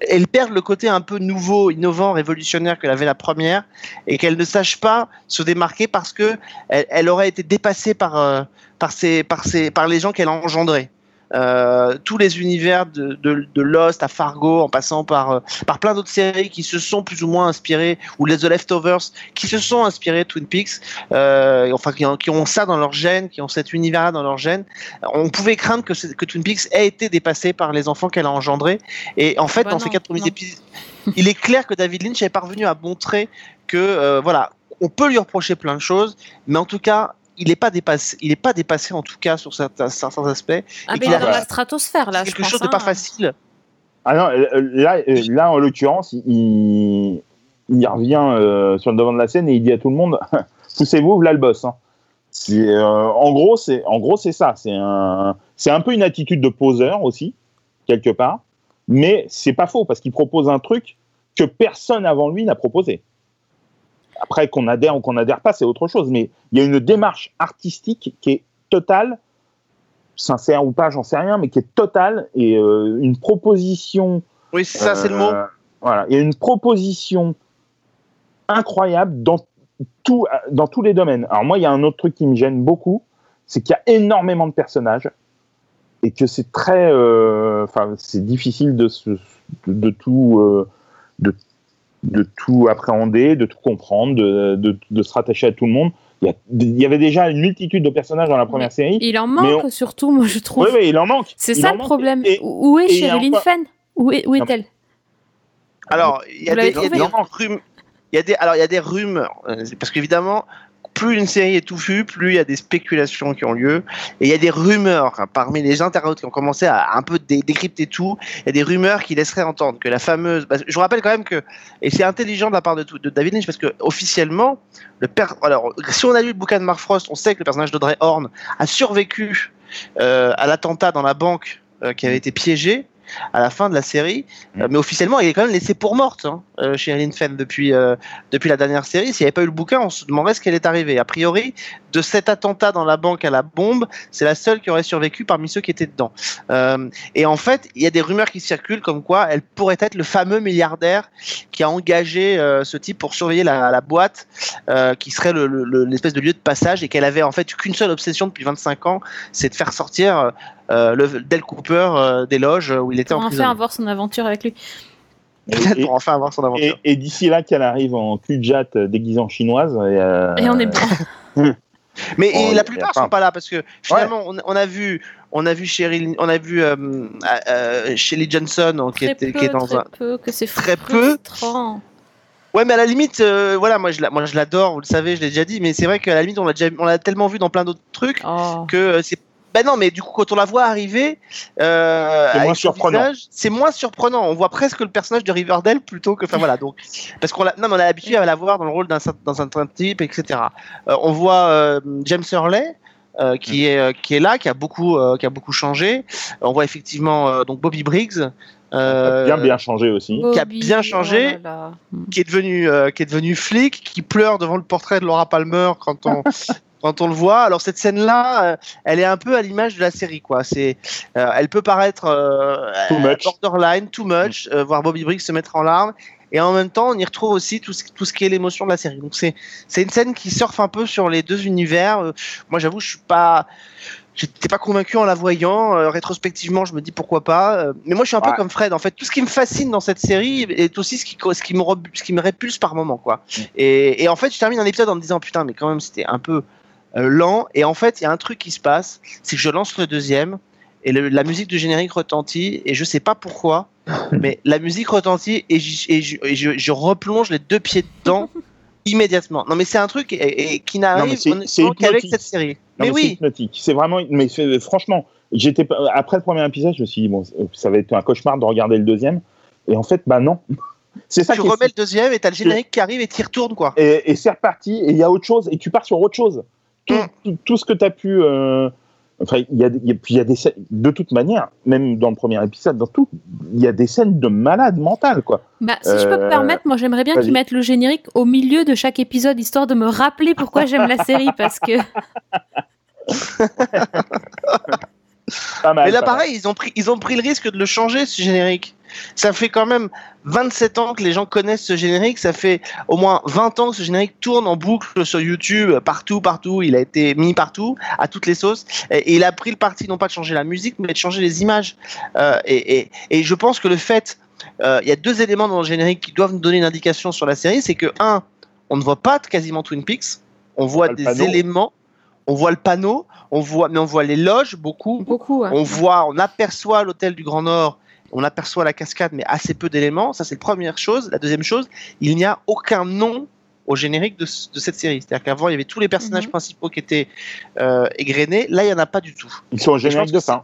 elle perd le côté un peu nouveau, innovant, révolutionnaire qu'elle avait la première, et qu'elle ne sache pas se démarquer parce que elle, aurait été dépassée par, euh, par, par, par les gens qu'elle a engendrés. Euh, tous les univers de, de, de Lost à Fargo, en passant par, euh, par plein d'autres séries qui se sont plus ou moins inspirées, ou les The Leftovers, qui se sont inspirées Twin Peaks, euh, enfin qui ont, qui ont ça dans leur gène, qui ont cet univers-là dans leur gène. On pouvait craindre que, Twin Peaks ait été dépassé par les enfants qu'elle a engendrés. Et en fait, Bah dans non, ces quatre premiers épisodes, il est clair que David Lynch est parvenu à montrer que, voilà, on peut lui reprocher plein de choses, mais en tout cas, il n'est pas dépassé. Il n'est pas dépassé en tout cas sur certains, certains aspects. Ah, Et mais il est a- dans la stratosphère, là, je quelque pense. chose de hein. pas facile. Ah non, euh, là, euh, là en l'occurrence, il, il, revient euh, sur le devant de la scène et il dit à tout le monde poussez-vous, voilà le boss. hein. C'est, euh, en gros, c'est en gros c'est ça. C'est un, c'est un peu une attitude de poseur aussi quelque part, mais c'est pas faux parce qu'il propose un truc que personne avant lui n'a proposé. Après qu'on adhère ou qu'on adhère pas, c'est autre chose. Mais il y a une démarche artistique qui est totale, sincère ou pas, j'en sais rien, mais qui est totale et euh, une proposition Oui, ça, c'est le mot. euh, Voilà, il y a une proposition incroyable dans, tout, dans tous les domaines. Alors moi, il y a un autre truc qui me gêne beaucoup, c'est qu'il y a énormément de personnages et que c'est très, euh, enfin, c'est difficile de, de, de tout, de, de tout appréhender, de tout comprendre, de, de, de se rattacher à tout le monde. Il y, a- il y avait déjà une multitude de personnages dans la première série. Il en manque on- surtout, moi, je trouve. Oui, oui, il en manque. C'est ça le manque. problème. Et- Où est Sherilyn encore- Fenn? Où est- où est-elle? Il y y a des alors il y a des rumeurs, euh, parce qu'évidemment, plus une série est touffue, plus il y a des spéculations qui ont lieu, et il y a des rumeurs hein, parmi les internautes qui ont commencé à un peu dé- décrypter tout. Il y a des rumeurs qui laisseraient entendre que la fameuse, je vous rappelle quand même que, et c'est intelligent de la part de, de David Lynch, parce que officiellement, le alors si on a lu le bouquin de Mark Frost, on sait que le personnage d'Audrey Horn a survécu euh, à l'attentat dans la banque euh, qui avait été piégé à la fin de la série, Euh, mais officiellement, il est quand même laissé pour morte, hein, euh, Sherilyn Fenn, depuis, euh, depuis la dernière série. S'il n'y avait pas eu le bouquin, on se demanderait ce qu'elle est arrivée. A priori, de cet attentat dans la banque à la bombe, c'est la seule qui aurait survécu parmi ceux qui étaient dedans. Et en fait, il y a des rumeurs qui circulent comme quoi elle pourrait être le fameux milliardaire qui a engagé ce type pour surveiller la, la boîte, qui serait le- le- le- l'espèce de lieu de passage, et qu'elle avait en fait qu'une seule obsession depuis 25 ans, c'est de faire sortir le Del Cooper euh, des loges où il était Pour en enfin avoir son aventure avec lui. Peut-être pour enfin avoir son aventure. Et, et d'ici là, qu'elle arrive en cul de jatte euh, déguisée en chinoise. Et, euh, Et on est bon. Mais Oh, et la plupart sont pas là parce que finalement on, on a vu on a vu Cheryl on a vu euh, euh, Shelley Johnson qui, Très était, peu, qui est dans très un peu, que c'est très peu. ouais mais à la limite euh, voilà moi je moi je l'adore vous le savez je l'ai déjà dit mais c'est vrai qu'à la limite on l'a déjà on l'a tellement vu dans plein d'autres trucs Oh. que euh, c'est Ben non, mais du coup, quand on la voit arriver, euh, C'est moins surprenant. visage, C'est moins surprenant. On voit presque le personnage de Riverdale plutôt que. Enfin voilà, donc. Parce qu'on. Non, mais on a l'habitude à la voir dans le rôle d'un certain type, etc. Euh, on voit euh, James Hurley. euh, qui est euh, qui est là, qui a beaucoup euh, qui a beaucoup changé. On voit effectivement euh, donc Bobby Briggs, euh, bien bien changé aussi. qui a bien changé. oh là là. qui est devenu euh, qui est devenu flic, qui pleure devant le portrait de Laura Palmer quand on quand on le voit. Alors cette scène là, elle est un peu à l'image de la série quoi. C'est euh, elle peut paraître euh, Too much. borderline, too much, euh, voir Bobby Briggs se mettre en larmes. Et en même temps, on y retrouve aussi tout ce, tout ce qui est l'émotion de la série. Donc c'est c'est une scène qui surfe un peu sur les deux univers. Euh, moi, j'avoue, je suis pas J'étais pas convaincu en la voyant. Euh, rétrospectivement, je me dis pourquoi pas. Euh, mais moi, je suis un peu comme Fred. En fait, tout ce qui me fascine dans cette série est aussi ce qui, ce qui, me, ce qui me répulse par moment, quoi. Et, et en fait, je termine un épisode en me disant putain, mais quand même, c'était un peu euh, lent. Et en fait, il y a un truc qui se passe, c'est que je lance le deuxième et le- la musique de générique retentit et je sais pas pourquoi, mais la musique retentit et, je, et je- je replonge les deux pieds dedans immédiatement. Non, mais c'est un truc et, et qui n'arrive qu'avec cette série. Non, mais oui. hypnotique. C'est vraiment. Mais franchement, j'étais après le premier épisode, je me suis dit bon, ça va être un cauchemar de regarder le deuxième. Et en fait, bah non. C'est ça tu remets le deuxième et t'as le générique qui arrive et t'y retourne quoi. et c'est reparti et il y a autre chose et tu pars sur autre chose. Tout, Mm. tout, tout ce que tu as pu. euh, Enfin, il y a, y a- puis il y a des scènes, de toute manière, même dans le premier épisode, dans tout, il y a des scènes de malade mental, quoi. Bah, si je peux me Euh, permettre, moi j'aimerais bien qu'ils mettent le générique au milieu de chaque épisode, histoire de me rappeler pourquoi j'aime la série, parce que Pas mal. Mais là, pas mal. pareil, ils ont, pris, ils ont pris le risque de le changer, ce générique. Ça fait quand même 27 ans que les gens connaissent ce générique. Ça fait au moins 20 ans que ce générique tourne en boucle sur YouTube, partout, partout. Il a été mis partout, à toutes les sauces. Et, il a pris le parti, non pas de changer la musique, mais de changer les images. Euh, et, et, et je pense que le fait. euh, Il y a deux éléments dans le générique qui doivent nous donner une indication sur la série. C'est que, un, on ne voit pas quasiment Twin Peaks. On voit des panneau. éléments. On voit le panneau. On voit, mais on voit les loges, beaucoup. beaucoup. hein. On voit, on aperçoit l'hôtel du Grand Nord, on aperçoit la cascade, mais assez peu d'éléments. Ça, c'est la première chose. La deuxième chose, il n'y a aucun nom au générique de, ce- de cette série. C'est-à-dire qu'avant, il y avait tous les personnages Mhm. principaux qui étaient euh, égrenés. Là, il n'y en a pas du tout. Ils sont au générique de fin.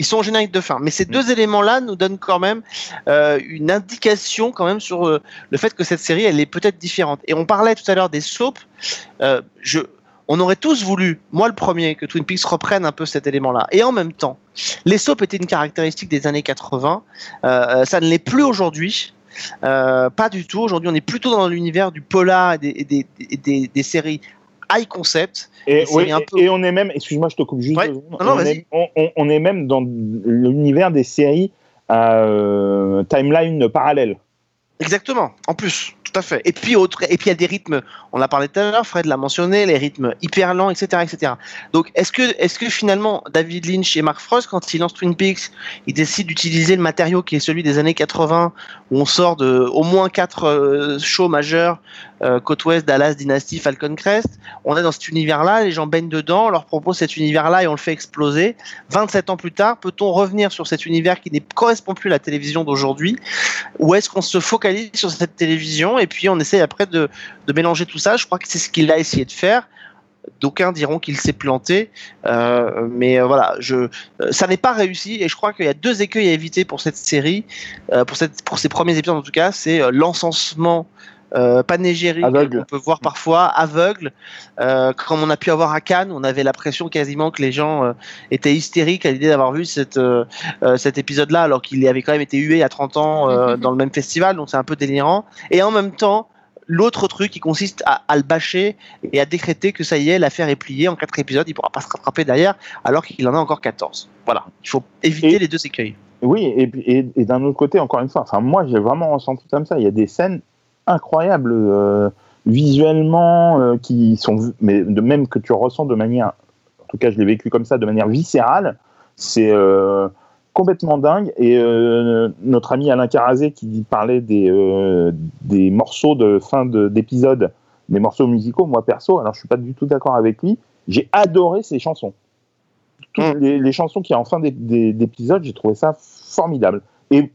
Ils sont au générique de fin. Mais ces deux éléments-là nous donnent quand même euh, une indication quand même sur euh, le fait que cette série, elle est peut-être différente. Et on parlait tout à l'heure des soaps. Euh, je, on aurait tous voulu, moi le premier, que Twin Peaks reprenne un peu cet élément-là. Et en même temps, les soaps étaient une caractéristique des années 80. Euh, ça ne l'est plus aujourd'hui. Euh, pas du tout. Aujourd'hui, on est plutôt dans l'univers du polar et des, et des, et des- des séries high concept. Et, c'est oui, un et- peu- et on est même, excuse-moi, je te coupe juste Ouais. deux secondes. Non, non, on, est, on, on- on est même dans l'univers des séries euh, timeline parallèle. Exactement, en plus, tout à fait. Et puis, autre, et puis il y a des rythmes, on l'a parlé tout à l'heure, Fred l'a mentionné, les rythmes hyper lents, etc. etc. Donc, est-ce que, est que finalement, David Lynch et Mark Frost, quand ils lancent Twin Peaks, ils décident d'utiliser le matériau qui est celui des années 80, où on sort de au moins quatre euh, shows majeurs, euh, Côte Ouest, Dallas, Dynasty, Falcon Crest, on est dans cet univers-là, les gens baignent dedans, on leur propose cet univers-là et on le fait exploser. 27 ans plus tard, peut-on revenir sur cet univers qui ne correspond plus à la télévision d'aujourd'hui? Ou est-ce qu'on se focalise sur cette télévision et puis on essaie après de, de mélanger tout ça Je crois que c'est ce qu'il a essayé de faire. D'aucuns diront qu'il s'est planté, euh, mais euh, voilà, je, euh, ça n'est pas réussi et je crois qu'il y a deux écueils à éviter pour cette série, pour, cette, pour ces premiers épisodes en tout cas, c'est l'encensement euh, panégyrique qu'on peut voir parfois, aveugle, euh, comme on a pu avoir à Cannes, on avait l'impression quasiment que les gens euh, étaient hystériques à l'idée d'avoir vu cette, euh, cet épisode-là, alors qu'il avait quand même été hué à 30 ans euh, Mhm. dans le même festival, donc c'est un peu délirant. Et en même temps, l'autre truc qui consiste à, à le bâcher et à décréter que ça y est, l'affaire est pliée en quatre épisodes, il pourra pas se rattraper derrière, alors qu'il en a encore 14. Voilà, il faut éviter Et- les deux écueils. Oui, et, puis- et, et d'un autre côté, encore une fois, enfin, moi j'ai vraiment ressenti comme ça. Il y a des scènes incroyables euh, visuellement euh, qui sont, mais de même que tu ressens de manière, en tout cas je l'ai vécu comme ça, de manière viscérale. C'est euh, complètement dingue. Et notre ami Alain Carazé qui parlait des, des morceaux de fin de- d'épisode, des morceaux musicaux, moi perso, alors je suis pas du tout d'accord avec lui. J'ai adoré ces chansons. Toutes Mm. les, les chansons qui en fin d'é- d'é- d'épisode, j'ai trouvé ça formidable. Et,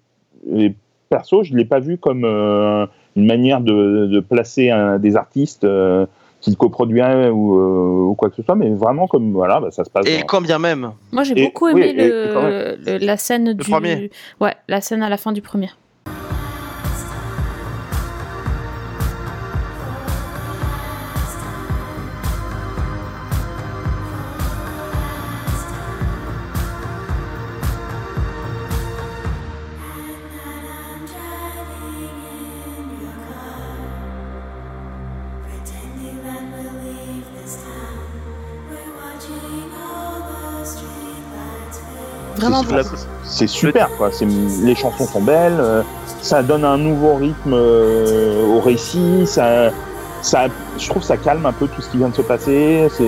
et perso, je l'ai pas vu comme euh, une manière de, de placer un- des artistes euh, qu'il coproduirait ou, euh, ou quoi que ce soit, mais vraiment comme voilà, bah, ça se passe. Et dans- quand bien même. Moi, j'ai beaucoup aimé et- le, et quand même. le- la scène du. premier. Ouais, la scène à la fin du premier. Vraiment c'est- bon. c'est super quoi. C'est les chansons sont belles, euh, ça donne un nouveau rythme euh, au récit, ça, ça, je trouve que ça calme un peu tout ce qui vient de se passer. C'est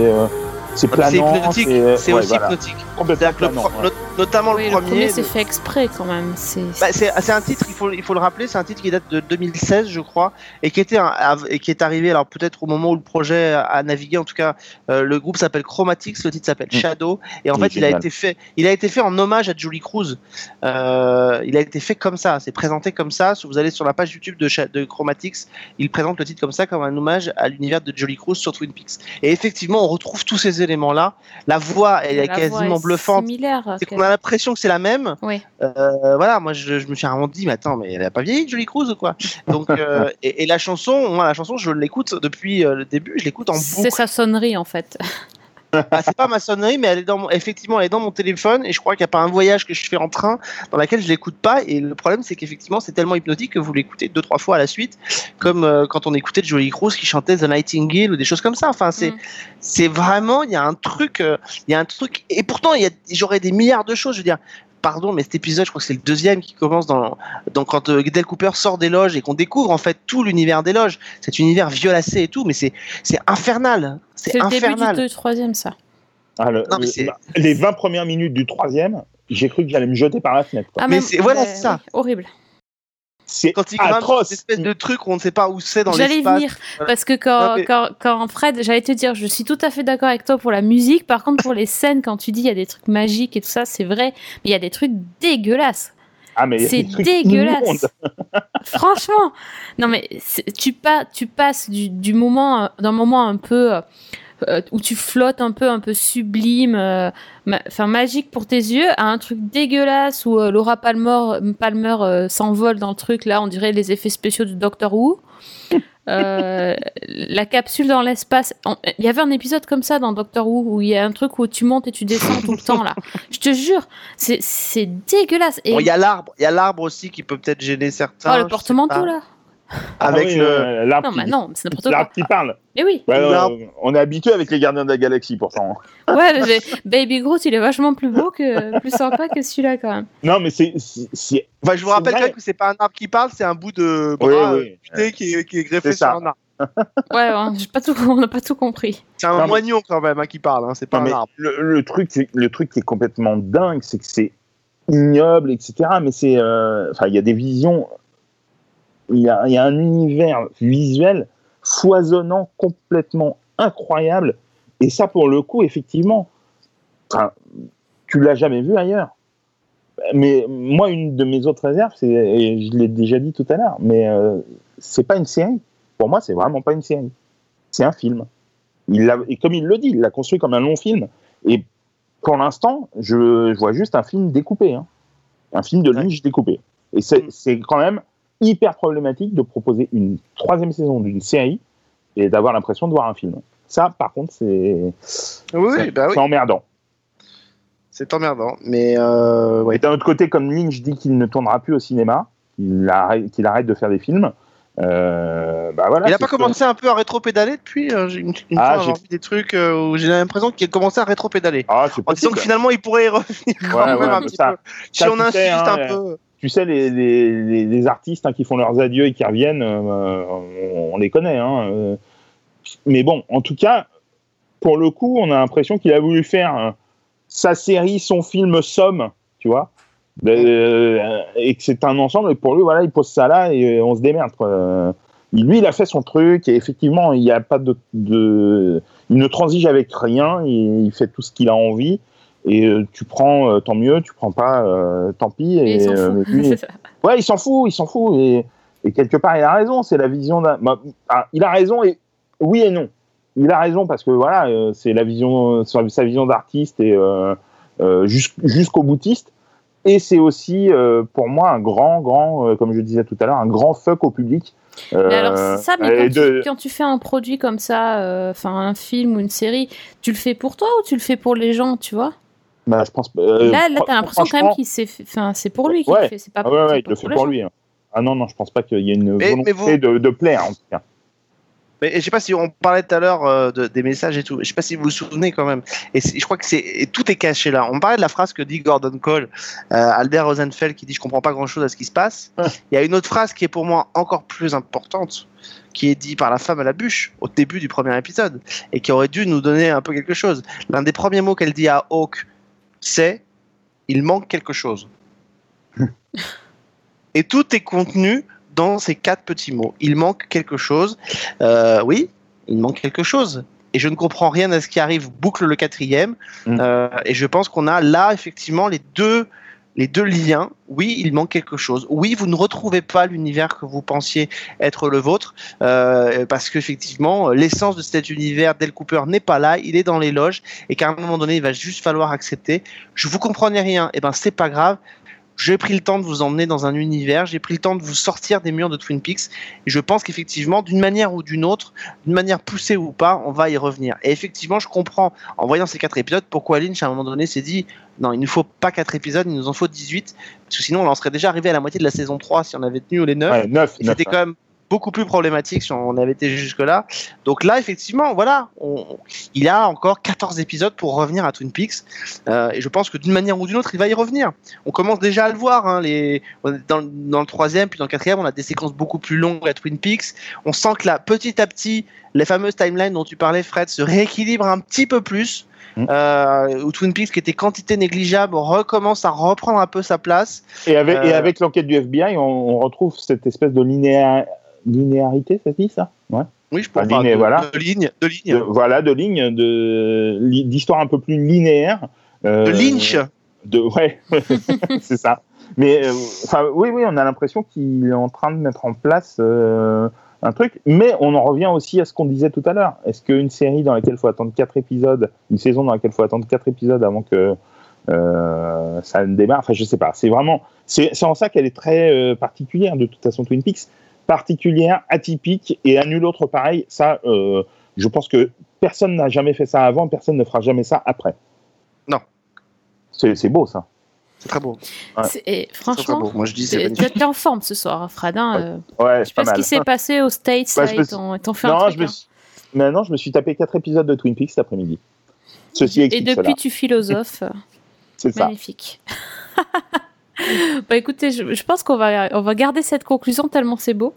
euh, c'est C'est planant, hypnotique. c'est C'est ouais, aussi voilà, hypnotique. complètement C'est-à-dire que le planant. ouais. notamment Oui, le le premier. premier, c'est de- fait exprès quand même. C'est. Bah, c'est c'est un titre, il faut, il faut le rappeler, c'est un titre qui date de 2016, je crois, et qui était un- et qui est arrivé, alors peut-être au moment où le projet a, navigué, en tout cas, euh, le groupe s'appelle Chromatics, le titre s'appelle Mm. Shadow, et en fait, il a été fait, il a été fait en hommage à Julie Cruz. Euh, il a été fait comme ça, c'est présenté comme ça. Si vous allez sur la page YouTube de, de Chromatics, il présente le titre comme ça, comme un hommage à l'univers de Julie Cruz sur Twin Peaks. Et effectivement, on retrouve tous ces éléments-là. La voix, elle est La voix quasiment est bluffante. C'est qu'on a l'impression que c'est la même, Oui. euh, voilà, moi je, je me suis vraiment dit, mais attends, mais elle a pas vieilli, Julie Cruz ou quoi? Donc, euh, et, et la chanson, moi la chanson, je l'écoute depuis euh, le début, je l'écoute en C'est boucle. sa sonnerie en fait. Ah, c'est pas ma sonnerie, mais elle est dans mon, effectivement, elle est dans mon téléphone, et je crois qu'il n'y a pas un voyage que je fais en train dans laquelle je l'écoute pas. Et le problème, c'est qu'effectivement, c'est tellement hypnotique que vous l'écoutez deux trois fois à la suite, comme euh, quand on écoutait Julie Cruz qui chantait The Nightingale ou des choses comme ça. Enfin, c'est Mm. c'est vraiment, il y a un truc, euh, il y a un truc, et pourtant, j'aurais des milliards de choses. Je veux dire, pardon, mais cet épisode, je crois que c'est le deuxième qui commence dans, dans quand euh, Cooper sort des loges et qu'on découvre en fait tout l'univers des loges, cet univers violacé et tout, mais c'est c'est infernal, C'est le début du troisième, ça. Ah, le- Non, mais le- c'est- bah, les 20 premières minutes du troisième, j'ai cru que j'allais me jeter par la fenêtre. quoi. Ah, Mais c'est- voilà, ouais, ça. oui, horrible. C'est Quand il grimpe cette atroce. espèce de truc où on ne sait pas où c'est dans J'allais l'espace. venir Voilà. parce que quand, Non, mais- quand, quand Fred, j'allais te dire, je suis tout à fait d'accord avec toi pour la musique. Par contre, pour les scènes, quand tu dis il y a des trucs magiques et tout ça, c'est vrai, mais il y a des trucs dégueulasses. Ah, C'est dégueulasse. Franchement, non mais tu, pas, tu passes du, du moment, euh, d'un moment un peu euh, euh, où tu flottes un peu, un peu sublime, euh, ma- magique pour tes yeux, à un truc dégueulasse où euh, Laura Palmer, Palmer euh, s'envole dans le truc. Là, on dirait les effets spéciaux de Doctor Who. Euh, la capsule dans l'espace. Il y avait un épisode comme ça dans Doctor Who où il y a un truc où tu montes et tu descends tout le temps là. Je te jure, c'est dégueulasse. Et Bon, Il y a l'arbre, il y a l'arbre aussi qui peut peut-être gêner certains. oh, le porte-manteau là. Avec Ah oui, le. euh, l'arbre Non, qui- mais non, c'est n'importe quoi. l'arbre qui parle. Mais oui. On est habitué avec les gardiens de la galaxie pourtant. Ouais, Baby Groot, il est vachement plus beau que, plus sympa que celui-là quand même. Non, mais c'est. c'est- c'est- Enfin, je vous C'est rappelle même que c'est pas un arbre qui parle, c'est un bout de bras oui. euh, puté qui, est, qui est greffé C'est sur un arbre. Ouais, ouais, j'ai pas tout, on n'a pas tout compris. C'est un Non, moignon quand même hein, qui parle, hein, c'est pas Non, un arbre. le, le truc, c'est- le truc qui est complètement dingue, c'est que c'est ignoble, etc. Mais c'est, euh, enfin, il y a des visions, il y a, il y a un univers visuel foisonnant, complètement incroyable. Et ça, pour le coup, effectivement, enfin, tu l'as jamais vu ailleurs. Mais moi, une de mes autres réserves, c'est, et je l'ai déjà dit tout à l'heure, mais euh, c'est pas une série. Pour moi, c'est vraiment pas une série. C'est un film. Il et comme il le dit, il l'a construit comme un long film. Et pour l'instant, je, je vois juste un film découpé. hein. Un film de. Lynch découpé. Et c'est Mm. c'est quand même hyper problématique de proposer une troisième saison d'une série et d'avoir l'impression de voir un film. Ça, par contre, c'est Oui, c'est- bah oui, emmerdant. c'est emmerdant. Mais euh, ouais. D'un autre côté, comme Lynch dit qu'il ne tournera plus au cinéma, qu'il arrête, de faire des films, euh, bah voilà. Il a c'est pas que- commencé un peu à rétro-pédaler depuis euh, j'ai une, une Ah, fois des trucs euh, où j'ai l'impression qu'il a commencé à rétro-pédaler. Ah, En disant que finalement il pourrait y revenir quand Ouais, même ouais, un petit ça- peu. Si on insiste hein, un euh, peu. Tu sais, les, les, artistes hein, qui font leurs adieux et qui reviennent, euh, on, on les connaît. Hein, euh. mais bon, en tout cas, pour le coup, on a l'impression qu'il a voulu faire euh, sa série, son film Somme, tu vois, euh, et que c'est un ensemble. Et pour lui, voilà, il pose ça là et on se démerde. quoi. Lui, il a fait son truc et effectivement, il n'y a pas de, de, il ne transige avec rien. Il, il fait tout ce qu'il a envie. Et euh, tu prends, euh, tant mieux. Tu prends pas, euh, tant pis. Et Et, il s'en fout. lui, C'est ça. Ouais, il s'en fout, il s'en fout. Et, et quelque part, il a raison. C'est la vision d'un. bah, ah, il a raison et oui et non. il a raison parce que voilà, c'est la vision, sa vision d'artiste et jus- jusqu'au boutiste. Et c'est aussi euh, pour moi un grand, grand, euh, comme je disais tout à l'heure, un grand fuck au public. Euh, Mais alors ça, mais quand, de- tu, quand tu fais un produit comme ça, enfin un film ou une série, tu le fais pour toi ou tu le fais pour les gens, tu vois? Bah, je pense. euh, Là, là t'as l'impression quand même qu'il s'est, fait- enfin c'est pour lui qu'il Ouais. le fait, c'est pas Ah ouais, ouais, il le fait pour lui. hein. Ah non, non, je pense pas qu'il y ait une Mais- volonté mais vous- de, de plaire en tout cas. Mais je sais pas si on parlait tout à l'heure euh, de- des messages et tout. Je sais pas si vous vous souvenez quand même. Et je crois que c'est tout est caché là. On parlait de la phrase que dit Gordon Cole, euh, Albert Rosenfeld qui dit je comprends pas grand chose à ce qui se passe. Il y a une autre phrase qui est pour moi encore plus importante, qui est dit par la femme à la bûche au début du premier épisode et qui aurait dû nous donner un peu quelque chose. L'un des premiers mots qu'elle dit à Hawk, c'est il manque quelque chose. et tout est contenu dans ces quatre petits mots. Il manque quelque chose. Euh, oui, il manque quelque chose. Et je ne comprends rien à ce qui arrive. Boucle le quatrième. Mm. Euh, et je pense qu'on a là effectivement les deux, les deux liens. Oui, il manque quelque chose. Oui, vous ne retrouvez pas l'univers que vous pensiez être le vôtre, euh, parce qu'effectivement, l'essence de cet univers, Del Cooper n'est pas là. Il est dans les loges, et qu'à un moment donné, il va juste falloir accepter. Je vous comprenais rien. Et ben, c'est pas grave. J'ai pris le temps de vous emmener dans un univers, j'ai pris le temps de vous sortir des murs de Twin Peaks, et je pense qu'effectivement, d'une manière ou d'une autre, d'une manière poussée ou pas, on va y revenir. Et effectivement, je comprends, en voyant ces quatre épisodes, pourquoi Lynch, à un moment donné, s'est dit non, il ne faut pas quatre épisodes, il nous en faut 18, parce que sinon, on en serait déjà arrivé à la moitié de la saison 3 si on avait tenu les 9. Ouais, neuf, Et neuf, c'était ouais. quand même beaucoup plus problématique si on avait été jusque-là. Donc là, effectivement, voilà, on- il y a encore 14 épisodes pour revenir à Twin Peaks. Euh, et je pense que d'une manière ou d'une autre, il va y revenir. On commence déjà à le voir. hein, les... dans, dans le troisième, puis dans le quatrième, on a des séquences beaucoup plus longues à Twin Peaks. On sent que là, petit à petit, les fameuses timelines dont tu parlais, Fred, se rééquilibrent un petit peu plus. Mm. Euh, où Twin Peaks, qui était quantité négligeable, recommence à reprendre un peu sa place. Et avec, Euh, avec l'enquête du FBI, on, on retrouve cette espèce de linéa- linéarité, ça dit ça ouais. Oui, je pense ligne, de, voilà. de ligne, de ligne. De- Voilà, de lignes, d'histoires un peu plus linéaires. euh, De Lynch. De, ouais, c'est ça. Mais euh, enfin, oui, oui, on a l'impression qu'il est en train de mettre en place euh, un truc. Mais on en revient aussi à ce qu'on disait tout à l'heure. Est-ce qu'une série dans laquelle il faut attendre quatre épisodes, une saison dans laquelle il faut attendre quatre épisodes avant que euh, ça ne démarre Enfin, je sais pas. C'est vraiment, c'est c'est en ça qu'elle est très particulière de toute façon Twin Peaks, particulière, atypique et à nul autre pareil. Ça, euh, je pense que personne n'a jamais fait ça avant, personne ne fera jamais ça après. Non. C'est beau ça. C'est très beau. Ouais. C'est- Et C'est très, très franchement, beau. Moi, je dis t'es en forme ce soir, Fred. hein, euh, Ouais, je sais pas pas ce qui s'est passé aux States. Bah, là, ils t'ont fait un Non, truc. je me hein. suis... Maintenant, je me suis tapé quatre épisodes de Twin Peaks cet après-midi. Ceci Et depuis, cela. tu philosophes. C'est ça. Magnifique. bah écoutez, je, je pense qu'on va, on va garder cette conclusion tellement c'est beau.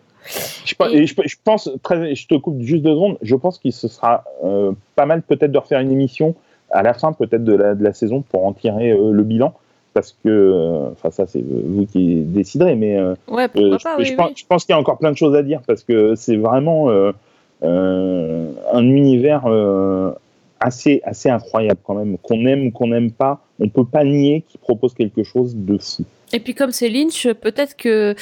Je, pe- Et- et je, pe- je pense, très, je te coupe juste deux secondes, je pense qu'il se sera euh, pas mal peut-être de refaire une émission à la fin peut-être de la, de la saison pour en tirer euh, le bilan. Parce que, euh, enfin ça c'est vous qui déciderez, mais Ouais, pourquoi pas, je, oui, je oui. pense, je pense qu'il y a encore plein de choses à dire parce que c'est vraiment un univers assez, assez incroyable quand même. Qu'on aime ou qu'on n'aime pas, on peut pas nier qu'il propose quelque chose de fou. Et puis comme c'est Lynch, peut-être que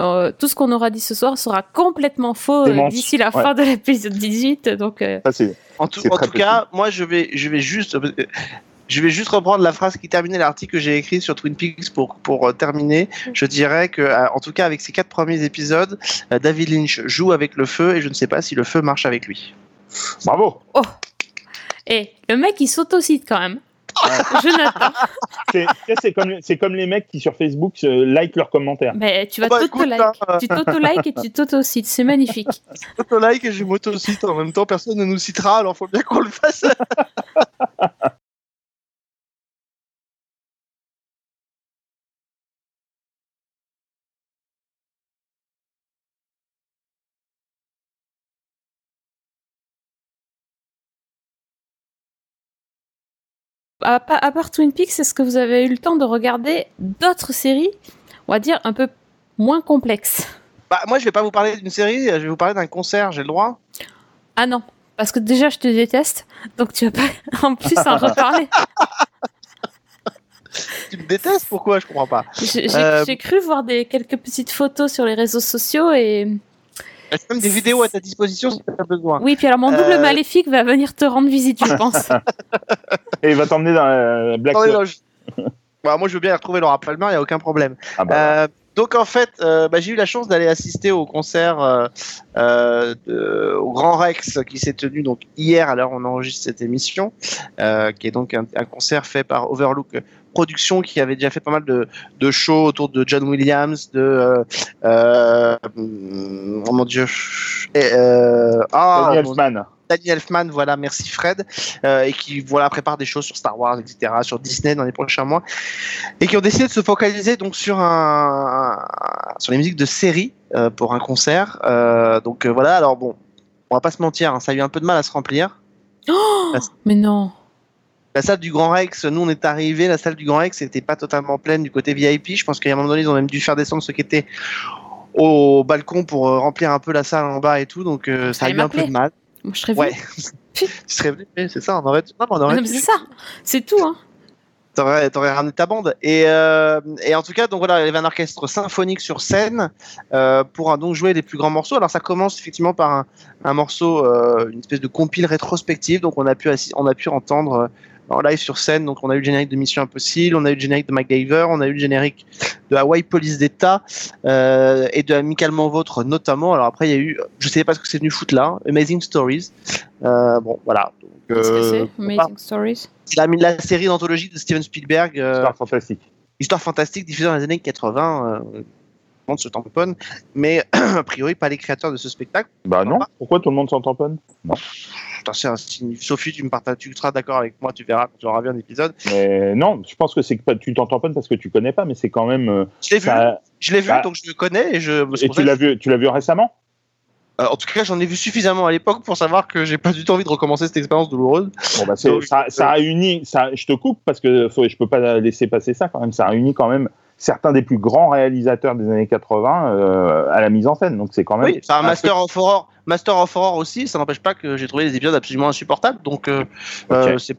euh, tout ce qu'on aura dit ce soir sera complètement faux euh, d'ici la ouais. fin de l'épisode 18. Donc euh, Ça, En tout, en cas, moi je vais, je vais juste, je vais juste reprendre la phrase qui terminait l'article que j'ai écrit sur Twin Peaks pour pour terminer. Je dirais que, en tout cas, avec ces quatre premiers épisodes, David Lynch joue avec le feu et je ne sais pas si le feu marche avec lui. Bravo Et le mec, il s'autocite quand même. Jonathan, C'est comme, les mecs qui sur Facebook euh, like leurs commentaires. mais tu vas Oh bah, t'auto-like. écoute, hein. Tu t'auto-like et tu t'auto-cites. C'est magnifique. Je like et je m'auto-cite en même temps, personne ne nous citera, alors faut bien qu'on le fasse. À, à part Twin Peaks, est-ce que vous avez eu le temps de regarder d'autres séries, on va dire, un peu moins complexes Bah, moi, je vais pas vous parler d'une série, je vais vous parler d'un concert, j'ai le droit. Ah non, parce que déjà je te déteste, donc tu vas pas en plus en reparler. Tu me détestes? Pourquoi? Je comprends pas. J'ai Euh, cru voir des quelques petites photos sur les réseaux sociaux et Il y a même des vidéos à ta disposition si tu as besoin. Oui, puis alors mon double Euh, maléfique va venir te rendre visite, je pense. Et il va t'emmener dans la Black non, Bah, moi, je veux bien retrouver Laura Palmer, il n'y a aucun problème. Ah bah, Euh, donc en fait, euh, bah, j'ai eu la chance d'aller assister au concert euh, euh, de- au Grand Rex qui s'est tenu donc hier où on enregistre cette émission, euh, qui est donc un, un concert fait par Overlook Productions qui avait déjà fait pas mal de, de shows autour de John Williams, de euh, euh, oh mon dieu, et, euh, ah, Danny Elfman. Danny Elfman, voilà, merci Fred, euh, et qui voilà prépare des choses sur Star Wars, etc., sur Disney dans les prochains mois, et qui ont décidé de se focaliser donc sur un, un- sur les musiques de série euh, pour un concert. Euh, donc euh, voilà, alors bon, on va pas se mentir, hein, ça a eu un peu de mal à se remplir. Oh, mais non. La salle du Grand Rex, nous on est arrivé, la salle du Grand Rex n'était pas totalement pleine du côté VIP. Je pense qu'à un moment donné, ils ont même dû faire descendre ceux qui étaient au balcon pour euh, remplir un peu la salle en bas et tout. Donc euh, ça a eu un peu de mal. Moi, je serais Ouais. tu serais venu, c'est ça, on aurait, non, on aurait Non, mais pu- c'est ça. C'est tout, hein. T'aurais, t'aurais ramené ta bande. Et, euh, et en tout cas, donc voilà, il y avait un orchestre symphonique sur scène euh, pour donc jouer les plus grands morceaux. Alors ça commence effectivement par un, un morceau, euh, une espèce de compile rétrospective. Donc on a pu, on a pu entendre en live sur scène. Donc on a eu le générique de Mission Impossible, on a eu le générique de MacGyver, on a eu le générique de Hawaii Police d'État euh, et de Amicalement Vôtre notamment. Alors après, il y a eu, je sais pas ce que c'est venu foutre là, Amazing Stories. Euh, bon, voilà. Donc, Qu'est-ce que euh, c'est Amazing Stories? c'est la, la série d'anthologie de Steven Spielberg. euh, Histoire fantastique. Histoire fantastique diffusée dans les années 80. Euh, tout le monde se tamponne, mais a priori pas les créateurs de ce spectacle. Bah non, pourquoi tout le monde s'en tamponne? Non. Putain, c'est. Sophie, tu me partages, tu seras d'accord avec moi, tu verras quand tu auras vu un épisode. Mais non, je pense que c'est que pas- tu t'en tamponnes parce que tu connais pas, mais c'est quand même. euh, Je l'ai vu, ça- je l'ai vu, bah, donc je le connais et je. Et tu l'as vu, tu l'as vu récemment? Euh, en tout cas, j'en ai vu suffisamment à l'époque pour savoir que j'ai pas du tout envie de recommencer cette expérience douloureuse. Bon bah Donc, ça, ça euh, réunit, ça, je te coupe parce que faut, je peux pas laisser passer ça quand même. Ça réunit quand même certains des plus grands réalisateurs des années 80 euh, à la mise en scène. Donc c'est quand même. Oui, c'est un Master of Horror, Master of Horror aussi. Ça n'empêche pas que j'ai trouvé les épisodes absolument insupportables. Donc, euh, euh, c'est c'est-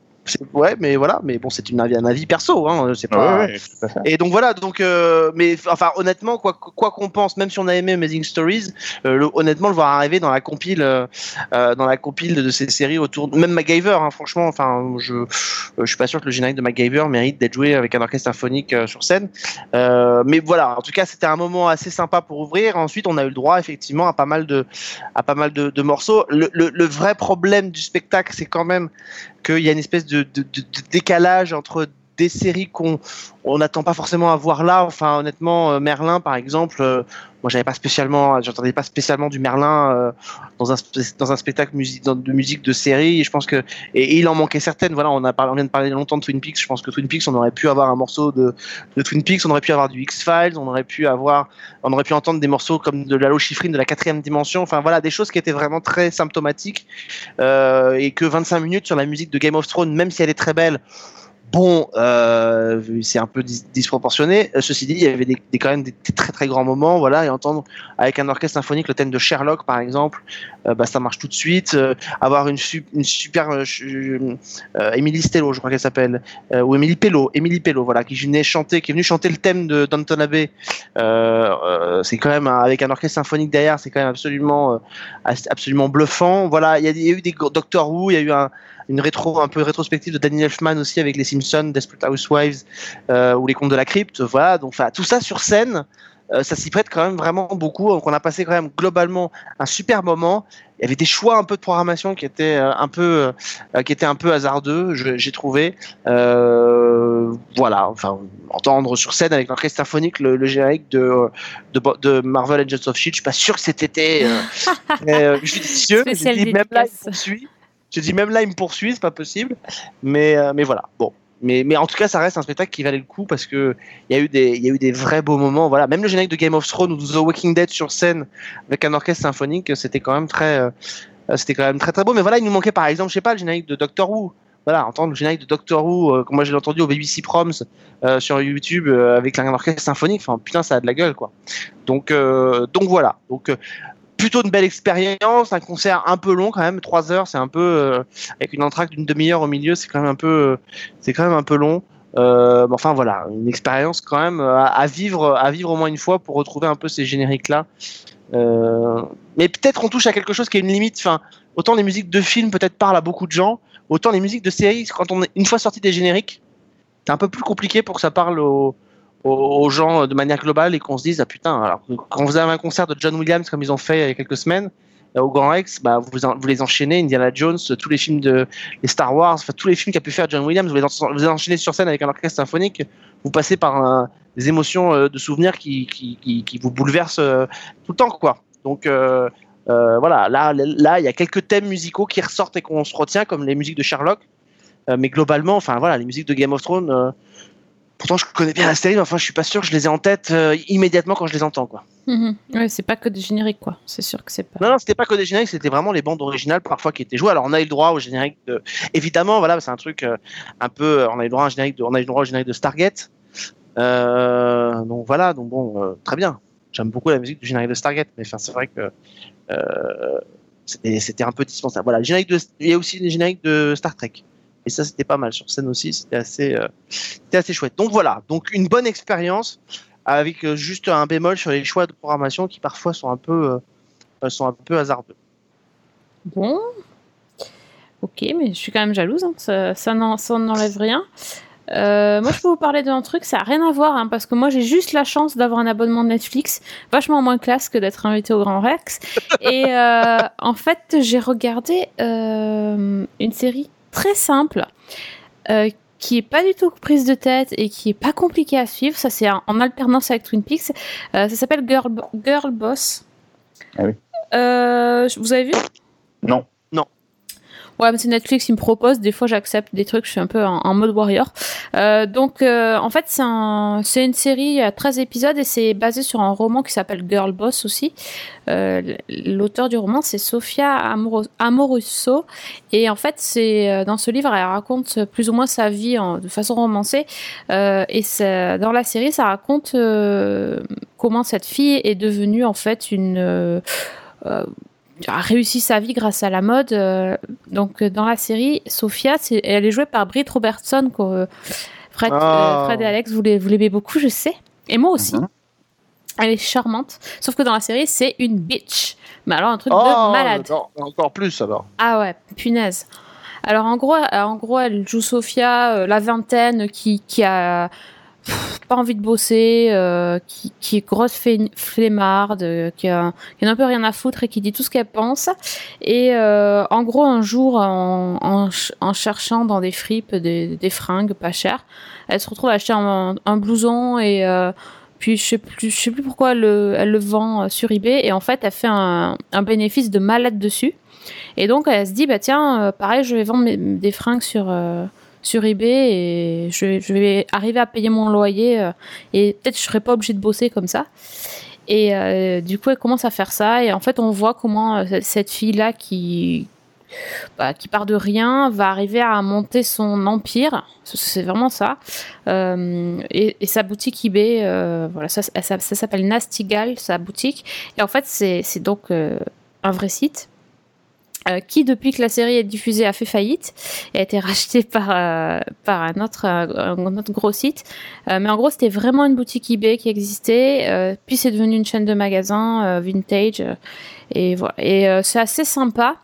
ouais, mais voilà, mais bon, c'est une avis, un avis perso, hein, c'est Ah pas. ouais, ouais. Et donc voilà, donc euh, mais enfin honnêtement, quoi quoi qu'on pense, même si on a aimé Amazing Stories, euh, le- honnêtement le voir arriver dans la compile, euh, dans la compile de ces séries autour, de- même MacGyver, hein, franchement, enfin je je suis pas sûr que le générique de MacGyver mérite d'être joué avec un orchestre symphonique sur scène, mais voilà, en tout cas c'était un moment assez sympa pour ouvrir. Ensuite on a eu le droit effectivement à pas mal de à pas mal de, de morceaux. Le, le, le vrai problème du spectacle, c'est quand même qu'il y a une espèce de, décalage entre des séries qu'on on n'attend pas forcément à voir là. Enfin, honnêtement, euh, Merlin, par exemple, euh, moi, j'avais pas j'entendais pas spécialement du Merlin euh, dans un dans un spectacle de musique de série. Et je pense que et, il en manquait certaines. Voilà, on a parlé, on vient de parler longtemps de Twin Peaks. Je pense que Twin Peaks, on aurait pu avoir un morceau de, de Twin Peaks, on aurait pu avoir du X Files, on aurait pu avoir, on aurait pu entendre des morceaux comme de Lalo Schifrin de la quatrième dimension. Enfin voilà, des choses qui étaient vraiment très symptomatiques euh, et que 25 minutes sur la musique de Game of Thrones, même si elle est très belle. Bon, euh, c'est un peu dis- disproportionné. Euh, Ceci dit, il y avait des, quand même des, très très grands moments, voilà, et entendre avec un orchestre symphonique le thème de Sherlock, par exemple, euh, bah, ça marche tout de suite. Avoir une, su- une super Emily Stello, je crois qu'elle s'appelle, ou Emily Pello, Emily Pello, voilà, qui venait chanter, qui est venue chanter le thème de. Euh, euh, c'est quand même avec un orchestre symphonique derrière, c'est quand même absolument, absolument bluffant. Voilà, il y, a- il y a eu des Doctor Who, il y a eu un, une rétro un peu rétrospective de Danny Elfman aussi avec les Simpsons, Desperate Housewives euh, ou les Contes de la Crypte. Voilà, donc enfin tout ça sur scène, euh, ça s'y prête quand même vraiment beaucoup. Donc on a passé quand même globalement un super moment. Il y avait des choix un peu de programmation qui étaient euh, un peu qui étaient un peu hasardeux, je- j'ai trouvé. Voilà, enfin entendre sur scène avec l'orchestre symphonique le, le générique de, de de Marvel Agents of Shield, je suis pas sûr que c'était euh, judicieux. Spécial dit, même là, il poursuit. Je dis même là, il me poursuit, c'est pas possible. Mais, euh, mais voilà. Bon. Mais, mais en tout cas, ça reste un spectacle qui valait le coup parce que il y a eu des, il y a eu des vrais beaux moments. Voilà. Même le générique de Game of Thrones ou The Walking Dead sur scène avec un orchestre symphonique, c'était quand même très, euh, c'était quand même très très beau. Mais voilà, il nous manquait par exemple, je sais pas, le générique de Doctor Who. Voilà, entendre le générique de Doctor Who, euh, comme moi j'ai entendu au BBC Proms euh, sur YouTube euh, avec un orchestre symphonique. Enfin, putain, ça a de la gueule, quoi. Donc, euh, donc voilà. Donc, euh, plutôt une belle expérience, un concert un peu long quand même, trois heures, c'est un peu euh, avec une entracte d'une demi-heure au milieu, c'est quand même un peu, euh, c'est quand même un peu long. Euh, enfin voilà, une expérience quand même à, vivre, à vivre au moins une fois pour retrouver un peu ces génériques là. Mais peut-être on touche à quelque chose qui est une limite. Enfin, autant les musiques de films peut-être parlent à beaucoup de gens, autant les musiques de séries, quand on est une fois sorti des génériques, c'est un peu plus compliqué pour que ça parle aux, aux, gens de manière globale et qu'on se dise ah putain. Alors quand vous avez un concert de John Williams comme ils ont fait il y a quelques semaines euh, au Grand Rex, bah vous, vous les enchaînez Indiana Jones, tous les films de les Star Wars, enfin tous les films qu'a pu faire John Williams, vous les, vous les enchaînez sur scène avec un orchestre symphonique, vous passez par des émotions euh, de souvenirs qui, qui, qui, vous bouleversent euh, tout le temps quoi. Donc euh, euh, voilà, là là il y a quelques thèmes musicaux qui ressortent et qu'on se retient comme les musiques de Sherlock, Euh, mais globalement, enfin voilà, les musiques de Game of Thrones. Euh, Pourtant, je connais bien la série, mais enfin, je suis pas sûr que je les ai en tête euh, immédiatement quand je les entends, quoi. Mhm. Ouais, c'est pas que des génériques, quoi. C'est sûr que c'est pas. Non, non, c'était pas que des génériques, c'était vraiment les bandes originales parfois qui étaient jouées. Alors, on a eu le droit au générique de. Évidemment, voilà, c'est un truc euh, un peu. On a eu le droit à un générique de, on a eu le droit au générique de Stargate. Euh, donc voilà, donc bon, euh, très bien. J'aime beaucoup la musique du générique de Stargate, mais enfin, c'est vrai que euh, c'était c'était un peu dispensable. Voilà, le générique de, il y a aussi les génériques de Star Trek. Et ça, c'était pas mal sur scène aussi. C'était assez, euh, c'était assez chouette. Donc voilà, donc une bonne expérience avec euh, juste un bémol sur les choix de programmation qui parfois sont un peu, euh, sont un peu hasardeux. Bon. Ok, mais je suis quand même jalouse. hein. Ça, ça n'en- ça n'enlève rien. Moi, je peux vous parler d'un truc, ça n'a rien à voir, hein, parce que moi, j'ai juste la chance d'avoir un abonnement de Netflix, vachement moins classe que d'être invité au Grand Rex. Et en fait, j'ai regardé une série très simple, euh, qui est pas du tout prise de tête et qui est pas compliquée à suivre. Ça, c'est en, alternance avec Twin Peaks. Euh, ça s'appelle Girl, Girl Boss. Ah oui. Euh, vous avez vu? Non. Ouais, c'est Netflix, il me propose. Des fois, j'accepte des trucs, je suis un peu en, mode warrior. Euh, donc, euh, en fait, c'est un, c'est une série à 13 épisodes et c'est basé sur un roman qui s'appelle Girl Boss aussi. Euh, L'auteur du roman, c'est Sofia Amoruso. Et en fait, c'est dans ce livre, elle raconte plus ou moins sa vie en- de façon romancée. Et dans la série, ça raconte comment cette fille est devenue en fait une a réussi sa vie grâce à la mode. euh, donc euh, dans la série, Sophia, elle est jouée par Britt Robertson. que, euh, Fred, Oh. euh, Fred et Alex, vous, l'aimez beaucoup, je sais. Et moi aussi. Mhm. Elle est charmante. Sauf que dans la série, c'est une bitch. Mais alors un truc Oh, de malade. encore, plus alors. Ah ouais, punaise. Alors en gros, en gros elle joue Sophia, euh, la vingtaine, qui, qui a pas envie de bosser, euh, qui, est grosse flemmarde, euh, qui, a, qui a un peu rien à foutre et qui dit tout ce qu'elle pense. Et euh, en gros, un jour, en, en, ch- en cherchant dans des fripes des, fringues pas chères, elle se retrouve à acheter un, blouson et puis je sais plus, je sais plus pourquoi elle, le- vend sur eBay et en fait, elle fait un, bénéfice de malade dessus. Et donc elle se dit bah tiens pareil je vais vendre mes- des fringues sur sur eBay et je, vais- arriver à payer mon loyer euh, et peut-être je serai pas obligée de bosser comme ça. Et euh, du coup elle commence à faire ça et en fait on voit comment euh, cette fille là qui bah, qui part de rien va arriver à monter son empire. C'est vraiment ça. Et, sa boutique eBay voilà ça, ça, ça s'appelle Nastigal sa boutique. Et en fait c'est donc un vrai site euh, qui, depuis que la série est diffusée, a fait faillite et a été racheté par, euh, par un, autre, euh, un autre gros site. Euh, mais en gros, c'était vraiment une boutique eBay qui existait. euh, puis c'est devenu une chaîne de magasins euh, vintage. et voilà. Et c'est assez sympa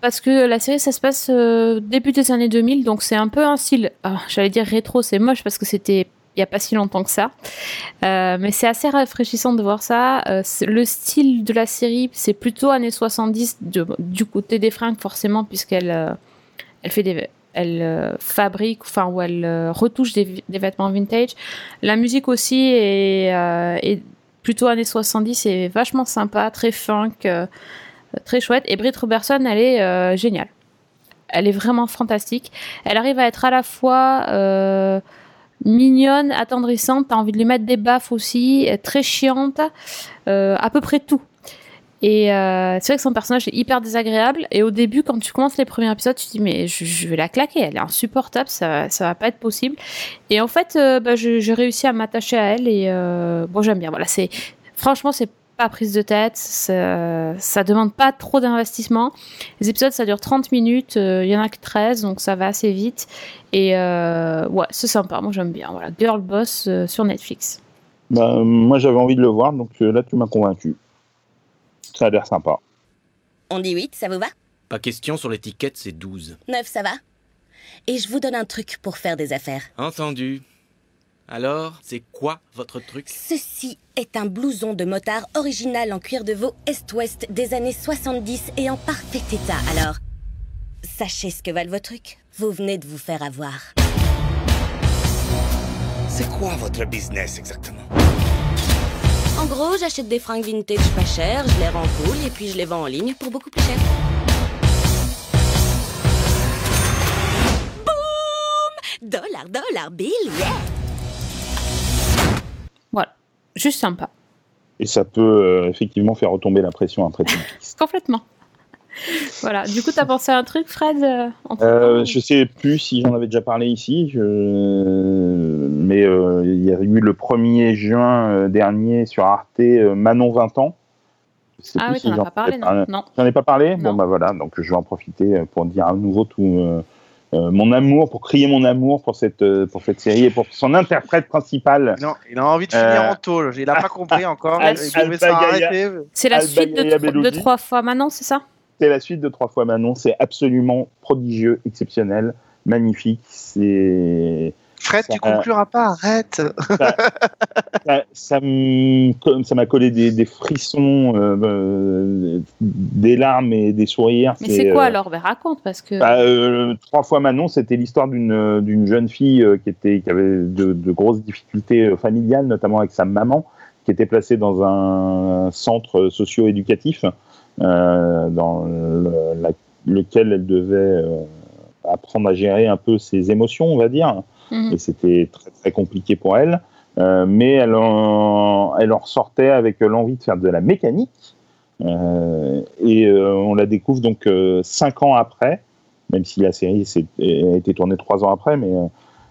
parce que la série, ça se passe début des années 2000. Donc c'est un peu un style, ah, j'allais dire rétro, c'est moche parce que c'était il n'y a pas si longtemps que ça. Euh, mais c'est assez rafraîchissant de voir ça. Euh, le style de la série, c'est plutôt années 70 de- du côté des fringues, forcément, puisqu'elle euh, elle fait des. Elle euh, fabrique, enfin, ou elle retouche des, vêtements vintage. La musique aussi est, plutôt années 70 et vachement sympa, très funk, très chouette. Et Britt Robertson, elle est géniale. Elle est vraiment fantastique. Elle arrive à être à la fois mignonne, attendrissante, t'as envie de lui mettre des baffes aussi, euh, très chiante, euh, à peu près tout. Et euh, c'est vrai que son personnage est hyper désagréable. Et au début, quand tu commences les premiers épisodes, tu te dis mais je, vais la claquer, elle est insupportable, ça, ça va pas être possible. Et en fait, euh, bah, je- j'ai réussi à m'attacher à elle et bon, j'aime bien. Voilà, c'est franchement c'est pas prise de tête, ça, ça demande pas trop d'investissement. Les épisodes ça dure 30 minutes, euh, il y en a que 13 donc ça va assez vite et euh, ouais, c'est sympa, moi j'aime bien. Voilà, Girl Boss euh, sur Netflix. Bah, moi, j'avais envie de le voir, donc euh, là, tu m'as convaincu. Ça a l'air sympa. On dit 8, ça vous va? Pas question sur l'étiquette, c'est 12. 9, ça va? Et je vous donne un truc pour faire des affaires. Entendu. Alors, c'est quoi votre truc? Ceci est un blouson de motard original en cuir de veau Est-Ouest des années 70 et en parfait état. Alors, sachez ce que valent vos trucs. Vous venez de vous faire avoir. C'est quoi votre business exactement? En gros, j'achète des fringues vintage pas chères, je les rends cool et puis je les vends en ligne pour beaucoup plus cher. Boum Dollar, dollar, bill, yeah juste sympa. Et ça peut euh, effectivement faire retomber la pression après tout. Complètement. voilà, du coup, t'as pensé à un truc, Fred euh, Euh, je sais plus si j'en avais déjà parlé ici, je- mais euh, il y a eu le 1er juin dernier sur Arte Manon 20 ans. Ah oui, si t'en as pas parlé, non. Non. J'en ai pas parlé? Non. Bon bah voilà, donc je vais en profiter pour dire à nouveau tout euh, mon amour, pour crier mon amour pour cette, euh, pour cette série et pour son interprète principal. Non, il a envie de finir Euh, en tôle. Il a pas compris encore. C'est la suite de, de trois fois maintenant, c'est ça? C'est la suite de Trois fois Manon, c'est absolument prodigieux, exceptionnel, magnifique. C'est Fred, tu Ça- concluras pas, arrête. ça, m'a collé des, des frissons, euh, euh, des larmes et des sourires. Mais c'est quoi euh, alors ben, Raconte, parce que. bah, euh, Trois fois Manon, c'était l'histoire d'une jeune fille qui était qui avait de, de grosses difficultés familiales, notamment avec sa maman, qui était placée dans un centre socio-éducatif euh, dans le- la- lequel elle devait euh, apprendre à gérer un peu ses émotions, on va dire Mhm. et c'était très compliqué pour elle. Euh, mais elle en, elle en ressortait avec l'envie de faire de la mécanique. Euh, et euh, on la découvre donc cinq ans après, même si la série a été tournée trois ans après, mais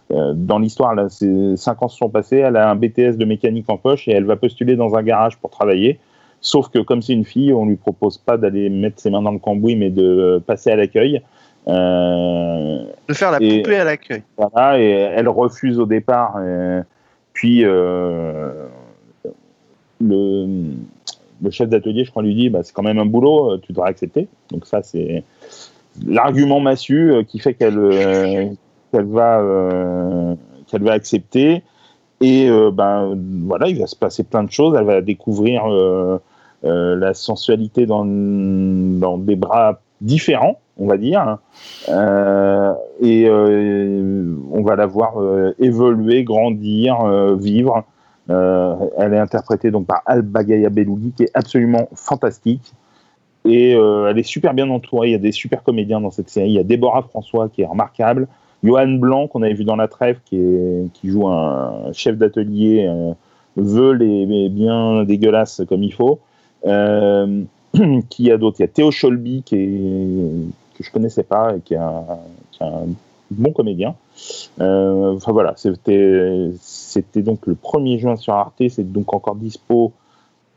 dans l'histoire, cinq ans se sont passés. Elle a un BTS de mécanique en poche et elle va postuler dans un garage pour travailler. Sauf que comme c'est une fille, on lui propose pas d'aller mettre ses mains dans le cambouis, mais de passer à l'accueil. Euh, De faire la Et- poupée à l'accueil. voilà, et elle refuse au départ. puis euh, le, le chef d'atelier, je crois, lui dit bah, c'est quand même un boulot, euh, tu devrais accepter. Donc, ça, c'est l'argument massu qui fait qu'elle euh, qu'elle va, euh, qu'elle va accepter. Et euh, ben, voilà, il va se passer plein de choses. Elle va découvrir la sensualité dans, dans des bras différents, on va dire. Euh, et euh, on va la voir euh, évoluer, grandir, vivre. Elle est interprétée donc par Alba Gaia Belougui, qui est absolument fantastique. Et elle est super bien entourée. Il y a des super comédiens dans cette série. Il y a Déborah François qui est remarquable. Johan Blanc, qu'on avait vu dans La Trêve, qui, joue un chef d'atelier veule et, bien dégueulasse comme il faut. Qui a d'autres Il y a Théo Scholby, qui est, que je connaissais pas et qui est un, qui est un bon comédien. Euh, enfin voilà, c'était c'était donc le 1er juin sur Arte, c'est donc encore dispo.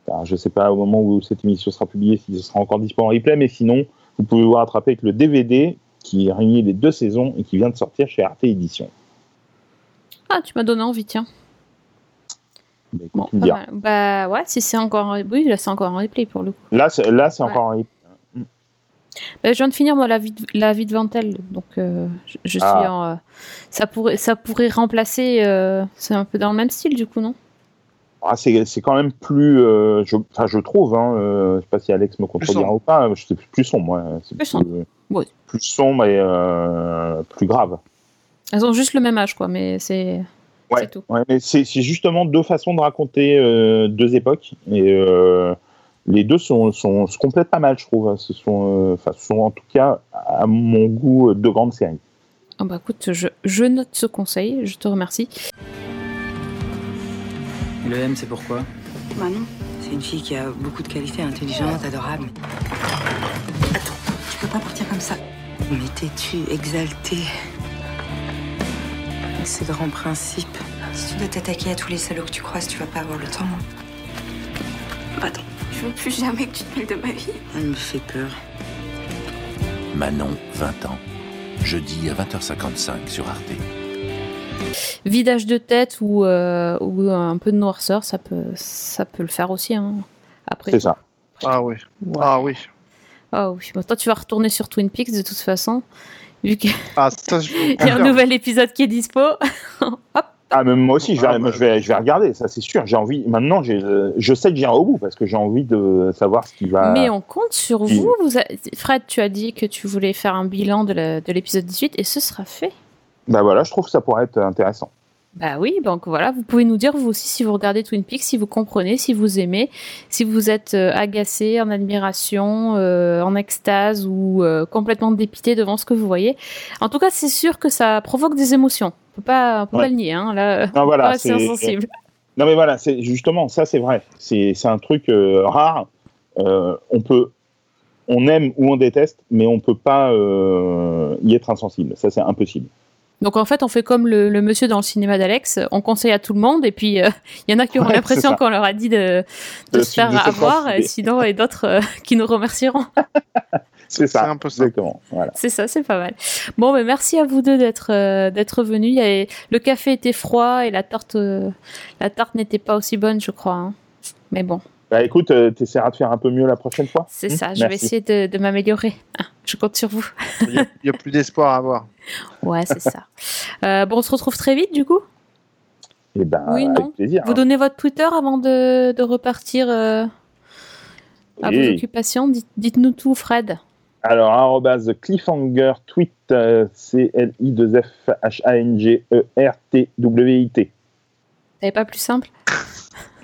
Alors, je sais pas au moment où cette émission sera publiée si ce sera encore dispo en replay, mais sinon vous pouvez vous rattraper avec le DVD qui réunit les deux saisons et qui vient de sortir chez Arte Édition. Ah, tu m'as donné envie, tiens. Bah, écoute, Bon, tu me. Bah ouais, si c'est encore en... Oui, là c'est encore en replay pour le coup. Là, c'est, là, c'est Ouais. encore en replay. Bah, je viens de finir moi la vie de, la vie de Ventel, donc euh, je, je suis Ah. en... euh, ça, pourrait, ça pourrait remplacer... euh, C'est un peu dans le même style du coup, non? Ah, c'est, c'est quand même plus, euh, je, enfin, je trouve, hein, euh, je sais pas si Alex me contredira ou pas, je sais plus, plus sombre, ouais, c'est Plus sombre. Ouais. plus sombre et euh, plus grave. Elles ont juste le même âge, quoi, mais c'est... Ouais, C'est tout. ouais, mais c'est, c'est justement deux façons de raconter euh, deux époques et euh, les deux sont, sont, se complètent pas mal, je trouve. Ce sont, euh, enfin, ce sont en tout cas, à mon goût, deux grandes séries. Ah bah écoute, je, je note ce conseil, je te remercie. Le M, c'est pourquoi? Manon, c'est une fille qui a beaucoup de qualités, intelligente, adorable. Attends, tu peux pas partir comme ça. Mais têtu, exalté. Et ses grands principes. Si tu dois t'attaquer à tous les salauds que tu croises, tu vas pas avoir le temps. Attends, je veux plus jamais que tu te mêles de ma vie. Elle me fait peur. Manon, 20 ans. Jeudi à 20h55 sur Arte. Vidage de tête ou, euh, ou un peu de noirceur, ça peut, ça peut le faire aussi. Hein. Après, C'est ça. Ah oui. Ah oui. Ah oui. Bon, toi, tu vas retourner sur Twin Peaks de toute façon, vu qu'il Ah, ça, je... y a un nouvel épisode qui est dispo. Hop. Ah, mais moi aussi, je vais, Ah, moi, bah. je vais, je vais regarder, ça c'est sûr. J'ai envie. Maintenant, j'ai, je sais que j'irai au bout parce que j'ai envie de savoir ce qui va. Mais on compte sur vous. vous a- Fred, tu as dit que tu voulais faire un bilan de l'épisode 18 et ce sera fait. Bah voilà, je trouve que ça pourrait être intéressant. Bah oui, donc voilà, vous pouvez nous dire vous aussi si vous regardez Twin Peaks, si vous comprenez, si vous aimez, si vous êtes euh, agacé, en admiration, euh, en extase ou euh, complètement dépité devant ce que vous voyez. En tout cas, c'est sûr que ça provoque des émotions. On peut pas, on peut Ouais. pas le nier, hein, là, Non, voilà, pas assez c'est- insensible. Non mais voilà, c'est justement ça, c'est vrai. C'est, un truc euh, rare. Euh, on peut, on aime ou on déteste, mais on peut pas euh, y être insensible. Ça, c'est impossible. Donc en fait, on fait comme le, le monsieur dans le cinéma d'Alex, on conseille à tout le monde et puis euh, il y en a qui auront Ouais, l'impression qu'on leur a dit de, de De- se faire de avoir, et sinon et d'autres euh, qui nous remercieront. C'est ça, un peu ça. exactement. Voilà. C'est ça, c'est pas mal. Bon, mais merci à vous deux d'être euh, d'être venus. Il y avait- Le café était froid et la tarte euh, la tarte n'était pas aussi bonne, je crois. hein. Mais bon, Bah écoute, euh, t'essaieras de faire un peu mieux la prochaine fois. c'est Hmm, ça. Je vais essayer de, de m'améliorer. Ah, je compte sur vous. Il n'y a, plus d'espoir à avoir. Ouais, c'est ça. Euh, bon, on se retrouve très vite, du coup. Eh ben, Oui, non. avec plaisir. Vous hein. donnez votre Twitter avant de, de repartir euh, à vos occupations. Dites- Dites-nous tout, Fred. Alors, arrobase cliffhanger tweet, euh, C-L-I-2-F-H-A-N-G-E-R-T-W-I-T. T'avais pas plus simple?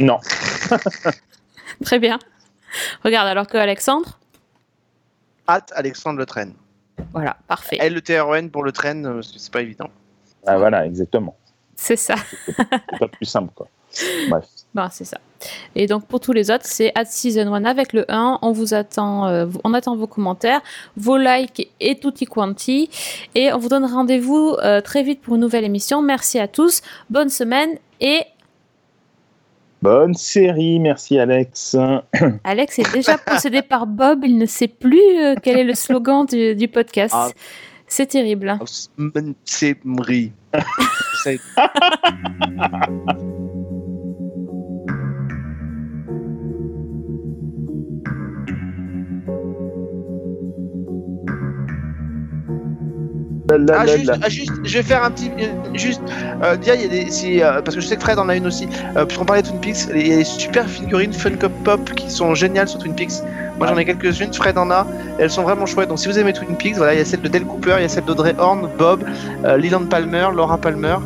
Non. Très bien. Regarde, alors que Alexandre? At Alexandre Le Train. Voilà, parfait. L-E-T-R-E-N pour le train, euh, c'est pas évident. Ah, voilà, exactement. C'est ça. C'est pas plus simple, quoi. Bref. Ben, c'est ça. Et donc pour tous les autres, c'est at season 1 avec le 1. On vous attend, euh, on attend vos commentaires, vos likes et tutti quanti. Et on vous donne rendez-vous euh, très vite pour une nouvelle émission. Merci à tous. Bonne semaine et Bonne série, merci Alex. Alex est déjà possédé par Bob. Il ne sait plus euh, quel est le slogan du, du podcast. Ah. C'est terrible. hein. C'est Ah, juste, ah, juste, je vais faire un petit. euh, Juste, euh, Dia, il y a des. si, euh, parce que je sais que Fred en a une aussi. Euh, Puisqu'on parlait de Twin Peaks, il y a des super figurines Funko Pop qui sont géniales sur Twin Peaks. Moi j'en ai quelques-unes, Fred en a. Elles sont vraiment chouettes. Donc si vous aimez Twin Peaks, voilà, il y a celle de Dale Cooper, il y a celle d'Audrey Horn, Bob, euh, Leland Palmer, Laura Palmer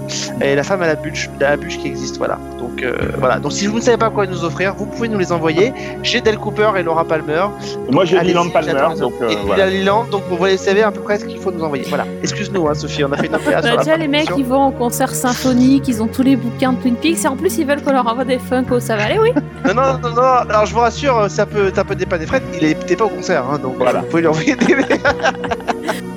et la femme à la bûche, à la bûche qui existe. Voilà. Donc euh, voilà. Donc si vous ne savez pas quoi nous offrir, vous pouvez nous les envoyer. J'ai Dale Cooper et Laura Palmer. Moi j'ai Leland Palmer, donc euh, et voilà. Leland, donc vous voyez, savez à peu près ce qu'il faut nous envoyer. Voilà. Excuse-nous, hein, Sophie, on a fait une a déjà les mecs qui vont au concert symphonique, ils ont tous les bouquins de Twin Peaks et en plus ils veulent qu'on leur envoie des Funko. Ça va aller, oui Non, non, non, non, alors je vous rassure, ça peut, ça peut dépanner Fred, il était pas au concert, hein, donc Voilà. vous pouvez lui envoyer des.